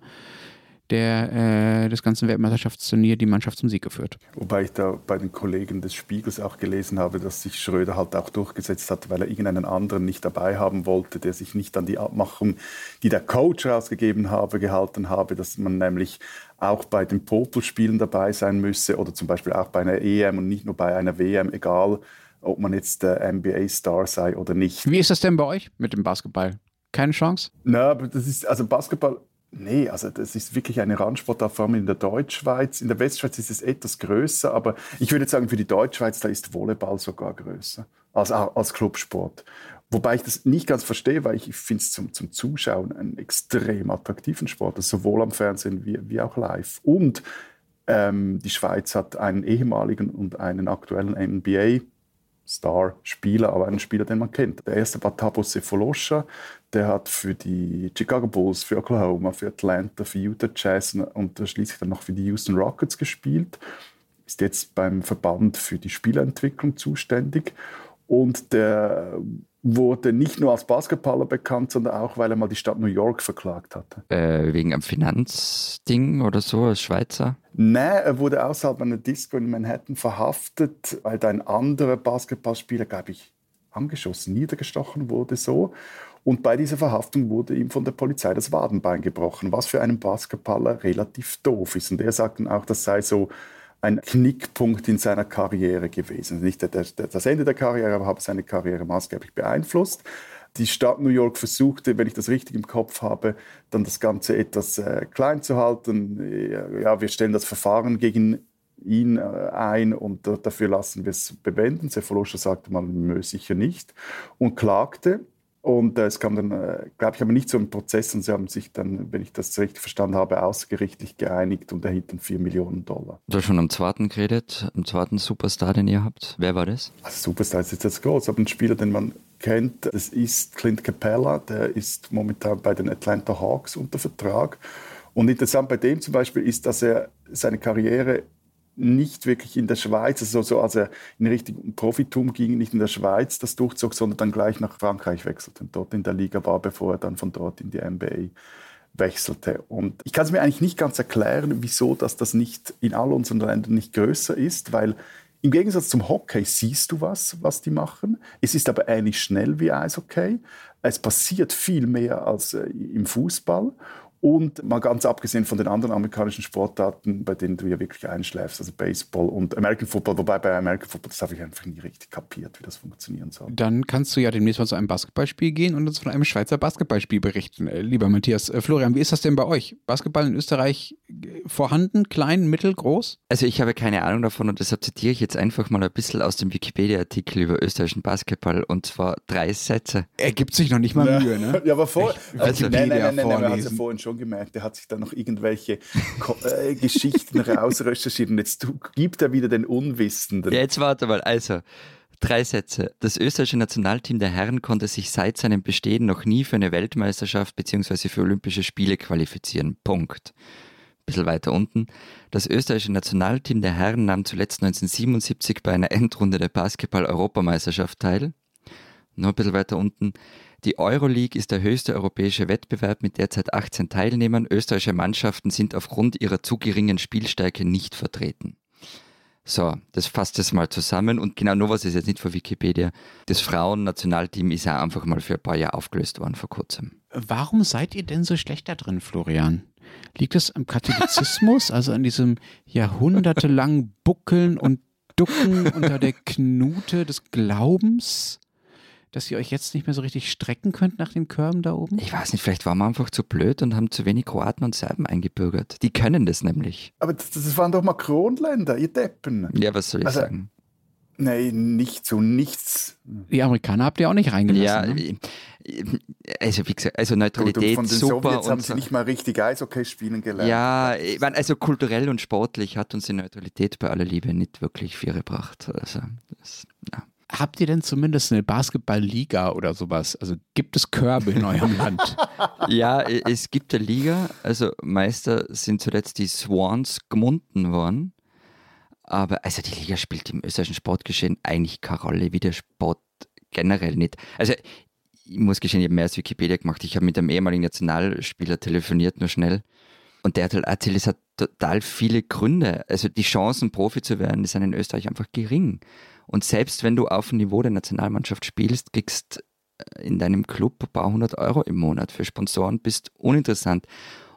der äh, des ganzen Weltmeisterschaftsturnier die Mannschaft zum Sieg geführt. Wobei ich da bei den Kollegen des Spiegels auch gelesen habe, dass sich Schröder halt auch durchgesetzt hat, weil er irgendeinen anderen nicht dabei haben wollte, der sich nicht an die Abmachung, die der Coach rausgegeben habe, gehalten habe, dass man nämlich auch bei den Popelspielen dabei sein müsse oder zum Beispiel auch bei einer EM und nicht nur bei einer WM, egal ob man jetzt der NBA-Star sei oder nicht. Wie ist das denn bei euch mit dem Basketball? Keine Chance? Na, aber das ist, also Basketball Nee, also das ist wirklich eine Randsportart, vor allem in der Deutschschweiz. In der Westschweiz ist es etwas größer, aber ich würde sagen, für die Deutschschweiz, da ist Volleyball sogar größer als, als Clubsport. Wobei ich das nicht ganz verstehe, weil ich finde es zum, zum Zuschauen einen extrem attraktiven Sport, also sowohl am Fernsehen wie, wie auch live. Und ähm, die Schweiz hat einen ehemaligen und einen aktuellen NBA Star-Spieler, aber einen Spieler, den man kennt. Der erste war Tabo Sefolosha, der hat für die Chicago Bulls, für Oklahoma, für Atlanta, für Utah Jazz und schließlich dann noch für die Houston Rockets gespielt. Ist jetzt beim Verband für die Spielentwicklung zuständig. Und der wurde nicht nur als Basketballer bekannt, sondern auch, weil er mal die Stadt New York verklagt hatte. Äh, wegen einem Finanzding oder so als Schweizer? Nein, er wurde außerhalb einer Disco in Manhattan verhaftet, weil da ein anderer Basketballspieler, glaube ich, angeschossen, niedergestochen wurde so. Und bei dieser Verhaftung wurde ihm von der Polizei das Wadenbein gebrochen, was für einen Basketballer relativ doof ist. Und er sagt dann auch, das sei so ein Knickpunkt in seiner Karriere gewesen. Nicht der, der, das Ende der Karriere, aber hat seine Karriere maßgeblich beeinflusst. Die Stadt New York versuchte, wenn ich das richtig im Kopf habe, dann das Ganze etwas äh, klein zu halten. Ja, wir stellen das Verfahren gegen ihn äh, ein und dafür lassen wir es bewenden. Sefolosha sagte man, sicher nicht und klagte. Und äh, es kam dann, äh, glaube ich, aber nicht so ein Prozess und sie haben sich dann, wenn ich das richtig verstanden habe, außergerichtlich geeinigt und erhielten 4 Millionen Dollar. Du hast schon am zweiten geredet, am zweiten Superstar, den ihr habt. Wer war das? Also Superstar ist jetzt das groß, aber ein Spieler, den man kennt, das ist Clint Capella, der ist momentan bei den Atlanta Hawks unter Vertrag. Und interessant bei dem zum Beispiel ist, dass er seine Karriere nicht wirklich in der Schweiz, also so als er in Richtung Profitum ging, nicht in der Schweiz das durchzog, sondern dann gleich nach Frankreich wechselte und dort in der Liga war, bevor er dann von dort in die NBA wechselte. Und ich kann es mir eigentlich nicht ganz erklären, wieso dass das nicht in all unseren Ländern nicht größer ist, weil im Gegensatz zum Hockey siehst du was, was die machen. Es ist aber ähnlich schnell wie Eishockey. Es passiert viel mehr als äh, im Fußball. Und mal ganz abgesehen von den anderen amerikanischen Sportarten, bei denen du ja wirklich einschläfst, also Baseball und American Football, wobei bei American Football, das habe ich einfach nie richtig kapiert, wie das funktionieren soll. Dann kannst du ja demnächst mal zu einem Basketballspiel gehen und uns von einem Schweizer Basketballspiel berichten. Äh, lieber Matthias, äh, Florian, wie ist das denn bei euch? Basketball in Österreich äh, vorhanden, klein, mittel, groß? Also ich habe keine Ahnung davon und deshalb zitiere ich jetzt einfach mal ein bisschen aus dem Wikipedia-Artikel über österreichischen Basketball und zwar drei Sätze. Er gibt sich noch nicht mal. Mühe, ne? Ja, aber vor, ich, also, nein, nein, nein, nein, nein, nein, vorhin schon gemerkt, der hat sich da noch irgendwelche äh, Geschichten rausrecherchiert und jetzt gibt er wieder den Unwissenden. Ja, jetzt warte mal, also. Drei Sätze. Das österreichische Nationalteam der Herren konnte sich seit seinem Bestehen noch nie für eine Weltmeisterschaft bzw. für Olympische Spiele qualifizieren. Punkt. Ein bisschen weiter unten. Das österreichische Nationalteam der Herren nahm zuletzt 1977 bei einer Endrunde der Basketball-Europameisterschaft teil. Noch ein bisschen weiter unten. Die Euroleague ist der höchste europäische Wettbewerb mit derzeit 18 Teilnehmern. Österreichische Mannschaften sind aufgrund ihrer zu geringen Spielstärke nicht vertreten. So, das fasst es mal zusammen und genau nur was ist jetzt nicht von Wikipedia. Das Frauennationalteam ist ja einfach mal für ein paar Jahre aufgelöst worden vor kurzem. Warum seid ihr denn so schlecht da drin, Florian? Liegt es am Katholizismus, also an diesem jahrhundertelangen Buckeln und ducken unter der Knute des Glaubens, dass ihr euch jetzt nicht mehr so richtig strecken könnt nach den Körben da oben? Ich weiß nicht, vielleicht waren wir einfach zu blöd und haben zu wenig Kroaten und Serben eingebürgert. Die können das nämlich. Aber das, das waren doch Makronländer, ihr Deppen. Ja, was soll ich Also, sagen? Nein, nicht so, nichts. Die Amerikaner habt ihr auch nicht reingelassen. Ja, ne? also wie gesagt, also Gut, und Neutralität von den super. Sowjets haben und sie nicht mal richtig Eishockey spielen gelernt. ja, ich meine, also kulturell und sportlich hat uns die Neutralität bei aller Liebe nicht wirklich viel gebracht. Also, das. Habt ihr denn zumindest eine Basketballliga oder sowas? Also gibt es Körbe in eurem Land? ja, es gibt eine Liga, also Meister sind zuletzt die Swans gemunden worden. Aber also die Liga spielt im österreichischen Sportgeschehen eigentlich keine Rolle, wie der Sport generell nicht. Also ich muss gestehen, ich habe mehr als Wikipedia gemacht. Ich habe mit einem ehemaligen Nationalspieler telefoniert, nur schnell. Und der hat halt erzählt, es hat total viele Gründe. Also die Chancen, Profi zu werden, die sind in Österreich einfach gering. Und selbst wenn du auf dem Niveau der Nationalmannschaft spielst, kriegst in deinem Club ein paar hundert Euro im Monat für Sponsoren, bist uninteressant.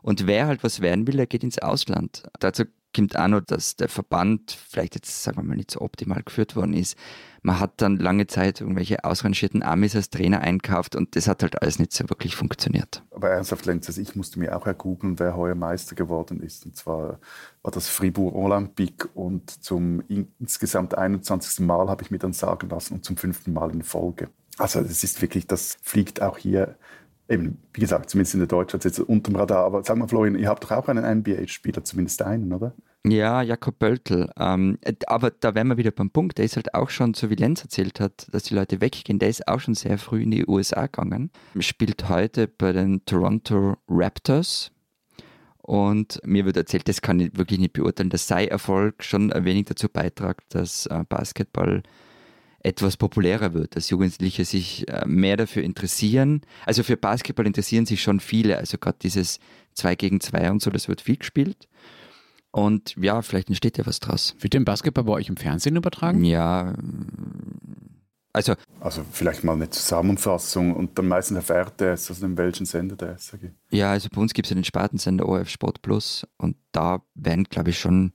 Und wer halt was werden will, der geht ins Ausland. Dazu kommt auch noch, dass der Verband vielleicht jetzt, sagen wir mal, nicht so optimal geführt worden ist. Man hat dann lange Zeit irgendwelche ausrangierten Amis als Trainer einkauft und das hat halt alles nicht so wirklich funktioniert. Aber ernsthaft, Lenz, also ich musste mir auch ergoogeln, wer heuer Meister geworden ist. Und zwar war das Fribourg Olympique und zum insgesamt 21. Mal habe ich mir dann sagen lassen und zum fünften Mal in Folge. Also das ist wirklich, das fliegt auch hier eben, wie gesagt, zumindest in der Deutschland jetzt unterm Radar. Aber sag mal, Florian, ihr habt doch auch einen NBA-Spieler, zumindest einen, oder? Ja, Jakob Böltl. Ähm, aber da wären wir wieder beim Punkt. Der ist halt auch schon, so wie Lenz erzählt hat, dass die Leute weggehen. Der ist auch schon sehr früh in die USA gegangen. Spielt heute bei den Toronto Raptors. Und mir wird erzählt, das kann ich wirklich nicht beurteilen, dass sei Erfolg schon ein wenig dazu beiträgt, dass äh, Basketball etwas populärer wird, dass Jugendliche sich äh, mehr dafür interessieren. Also für Basketball interessieren sich schon viele, also gerade dieses 2 gegen 2 und so, das wird viel gespielt. Und ja, vielleicht entsteht ja was draus. Wird denn Basketball bei euch im Fernsehen übertragen? Ja, also Also vielleicht mal eine Zusammenfassung und dann meistens erfährt er es, also in welchen Sender der SAG. ja, also bei uns gibt es ja den Spartensender ORF Sport Plus und da werden, glaube ich, schon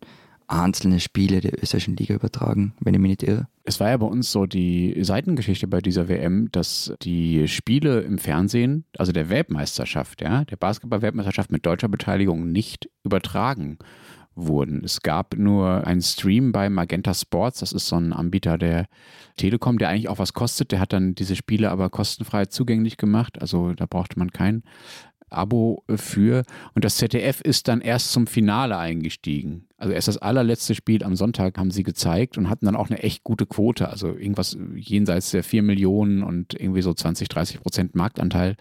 einzelne Spiele der österreichischen Liga übertragen, wenn ich mich nicht irre. Es war ja bei uns so die Seitengeschichte bei dieser WM, dass die Spiele im Fernsehen, also der Weltmeisterschaft, ja, der Basketball-Weltmeisterschaft mit deutscher Beteiligung nicht übertragen wurden. Es gab nur einen Stream bei Magenta Sports, das ist so ein Anbieter der Telekom, der eigentlich auch was kostet. Der hat dann diese Spiele aber kostenfrei zugänglich gemacht, also da brauchte man kein Abo für. Und das ZDF ist dann erst zum Finale eingestiegen. Also erst das allerletzte Spiel am Sonntag haben sie gezeigt und hatten dann auch eine echt gute Quote. Also irgendwas jenseits der 4 Millionen und irgendwie so 20, 30 Prozent Marktanteil.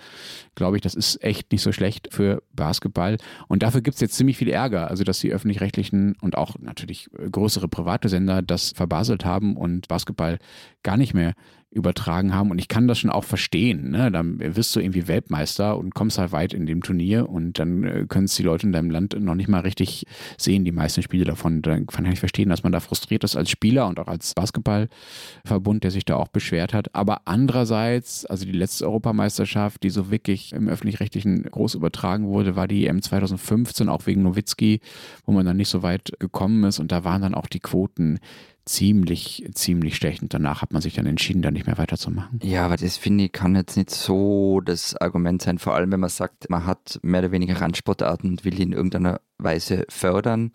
Glaube ich, das ist echt nicht so schlecht für Basketball. Und dafür gibt es jetzt ziemlich viel Ärger. Also, dass die öffentlich-rechtlichen und auch natürlich größere private Sender das verbaselt haben und Basketball gar nicht mehr übertragen haben. Und ich kann das schon auch verstehen. Ne? Dann wirst du irgendwie Weltmeister und kommst halt weit in dem Turnier und dann äh, können es die Leute in deinem Land noch nicht mal richtig sehen, die meisten Spiele davon. Dann kann ich verstehen, dass man da frustriert ist als Spieler und auch als Basketballverbund, der sich da auch beschwert hat. Aber andererseits, also die letzte Europameisterschaft, die so wirklich im öffentlich-rechtlichen groß übertragen wurde, war die EM 2015, auch wegen Nowitzki, wo man dann nicht so weit gekommen ist. Und da waren dann auch die Quoten ziemlich, ziemlich schlecht. Und danach hat man sich dann entschieden, da nicht mehr weiterzumachen. Ja, aber das finde ich kann jetzt nicht so das Argument sein, vor allem wenn man sagt, man hat mehr oder weniger Randsportarten und will die in irgendeiner Weise fördern,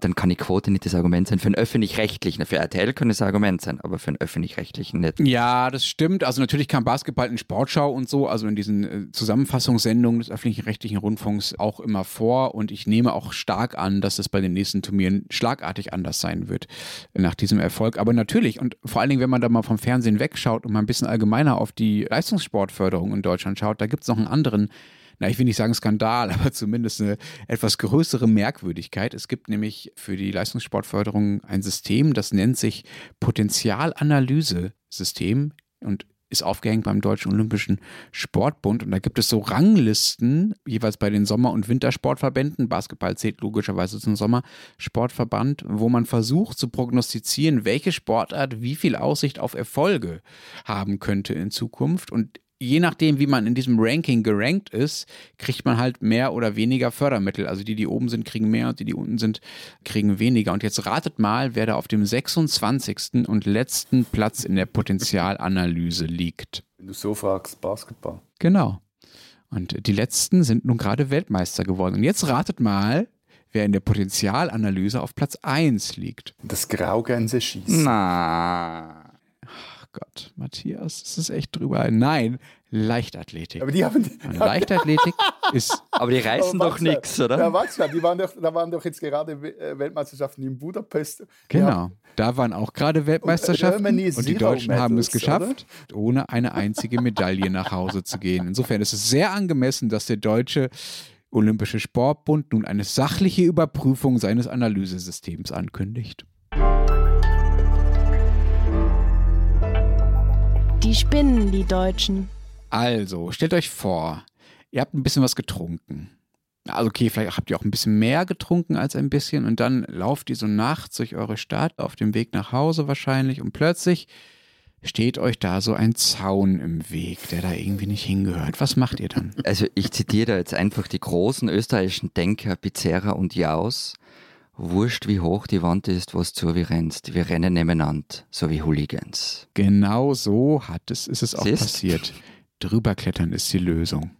dann kann die Quote nicht das Argument sein für einen öffentlich-rechtlichen. Für RTL kann das Argument sein, aber für einen öffentlich-rechtlichen nicht. Ja, das stimmt. Also natürlich kam Basketball in Sportschau und so, also in diesen äh, Zusammenfassungssendungen des öffentlich-rechtlichen Rundfunks auch immer vor. Und ich nehme auch stark an, dass es bei den nächsten Turnieren schlagartig anders sein wird nach diesem Erfolg. Aber natürlich, und vor allen Dingen, wenn man da mal vom Fernsehen wegschaut und mal ein bisschen allgemeiner auf die Leistungssportförderung in Deutschland schaut, da gibt es noch einen anderen na, ich will nicht sagen Skandal, aber zumindest eine etwas größere Merkwürdigkeit. Es gibt nämlich für die Leistungssportförderung ein System, das nennt sich Potenzialanalyse-System und ist aufgehängt beim Deutschen Olympischen Sportbund. Und da gibt es so Ranglisten, jeweils bei den Sommer- und Wintersportverbänden. Basketball zählt logischerweise zum Sommersportverband, wo man versucht zu prognostizieren, welche Sportart wie viel Aussicht auf Erfolge haben könnte in Zukunft. Und je nachdem, wie man in diesem Ranking gerankt ist, kriegt man halt mehr oder weniger Fördermittel. Also die, die oben sind, kriegen mehr und die, die unten sind, kriegen weniger. Und jetzt ratet mal, wer da auf dem 26. und letzten Platz in der Potenzialanalyse liegt. Wenn du so fragst, Basketball. Genau. Und die letzten sind nun gerade Weltmeister geworden. Und jetzt ratet mal, wer in der Potenzialanalyse auf Platz 1 liegt. Das Graugänse-Schießen. Na. Gott, Matthias, das ist echt drüber. Nein, Leichtathletik. Aber die haben. Die, Und Leichtathletik ist. Aber die reißen Aber doch nichts, oder? Ja, warte mal, die waren doch, da waren doch jetzt gerade äh, Weltmeisterschaften in Budapest. Genau, da waren auch gerade Weltmeisterschaften Germany und die Deutschen haben es Medals, geschafft, ohne eine einzige Medaille nach Hause zu gehen. Insofern ist es sehr angemessen, dass der deutsche Olympische Sportbund nun eine sachliche Überprüfung seines Analysesystems ankündigt. Die spinnen, die Deutschen. Also, stellt euch vor, ihr habt ein bisschen was getrunken. Also okay, vielleicht habt ihr auch ein bisschen mehr getrunken als ein bisschen und dann lauft ihr so nachts durch eure Stadt auf dem Weg nach Hause wahrscheinlich und plötzlich steht euch da so ein Zaun im Weg, der da irgendwie nicht hingehört. Was macht ihr dann? Also ich zitiere da jetzt einfach die großen österreichischen Denker Pizerra und Jaus. Wurscht, wie hoch die Wand ist, was zu wie rennst. Wir rennen nebeneinander, so wie Hooligans. Genau so hat es, ist es auch Siehst? passiert. Drüberklettern ist die Lösung.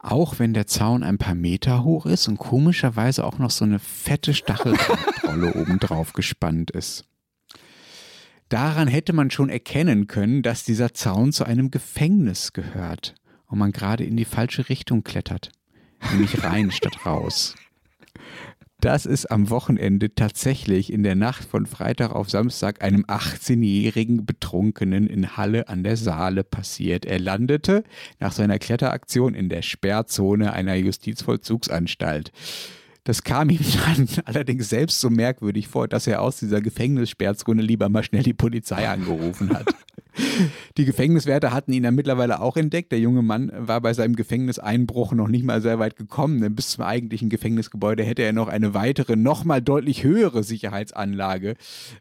Auch wenn der Zaun ein paar Meter hoch ist und komischerweise auch noch so eine fette Stacheldrahtrolle oben drauf gespannt ist. Daran hätte man schon erkennen können, dass dieser Zaun zu einem Gefängnis gehört und man gerade in die falsche Richtung klettert. Nämlich rein statt raus. Das ist am Wochenende tatsächlich in der Nacht von Freitag auf Samstag einem 18-jährigen Betrunkenen in Halle an der Saale passiert. Er landete nach seiner Kletteraktion in der Sperrzone einer Justizvollzugsanstalt. Das kam ihm dann allerdings selbst so merkwürdig vor, dass er aus dieser Gefängnissperrzone lieber mal schnell die Polizei angerufen hat. Die Gefängniswärter hatten ihn dann mittlerweile auch entdeckt. Der junge Mann war bei seinem Gefängniseinbruch noch nicht mal sehr weit gekommen, denn bis zum eigentlichen Gefängnisgebäude hätte er noch eine weitere, nochmal deutlich höhere Sicherheitsanlage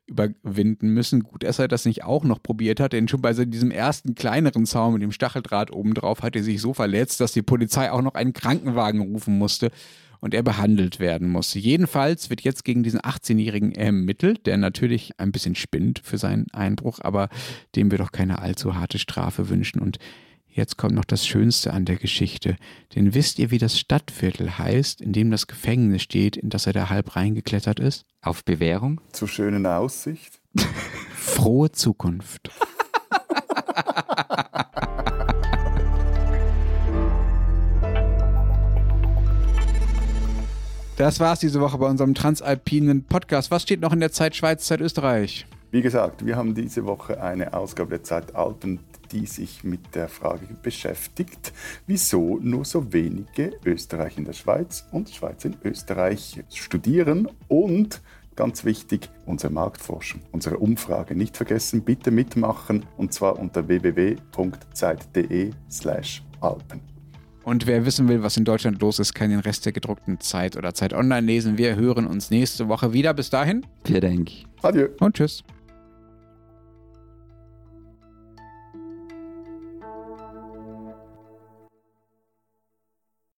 überwinden müssen. Gut, dass er das nicht auch noch probiert hat, denn schon bei diesem ersten kleineren Zaun mit dem Stacheldraht obendrauf hat er sich so verletzt, dass die Polizei auch noch einen Krankenwagen rufen musste und er behandelt werden muss. Jedenfalls wird jetzt gegen diesen 18-Jährigen ermittelt, der natürlich ein bisschen spinnt für seinen Einbruch, aber dem wir doch keine allzu harte Strafe wünschen. Und jetzt kommt noch das Schönste an der Geschichte. Denn wisst ihr, wie das Stadtviertel heißt, in dem das Gefängnis steht, in das er da halb reingeklettert ist? Auf Bewährung? Zur schönen Aussicht. Frohe Zukunft. Das war's diese Woche bei unserem transalpinen Podcast. Was steht noch in der Zeit Schweiz, Zeit Österreich? Wie gesagt, wir haben diese Woche eine Ausgabe der Zeit Alpen, die sich mit der Frage beschäftigt, wieso nur so wenige Österreich in der Schweiz und Schweiz in Österreich studieren und ganz wichtig, unsere Marktforschung, unsere Umfrage nicht vergessen, bitte mitmachen und zwar unter www.zeit.de/alpen. Und wer wissen will, was in Deutschland los ist, kann den Rest der gedruckten Zeit oder Zeit online lesen. Wir hören uns nächste Woche wieder. Bis dahin Vielen Dank. Adieu. und tschüss.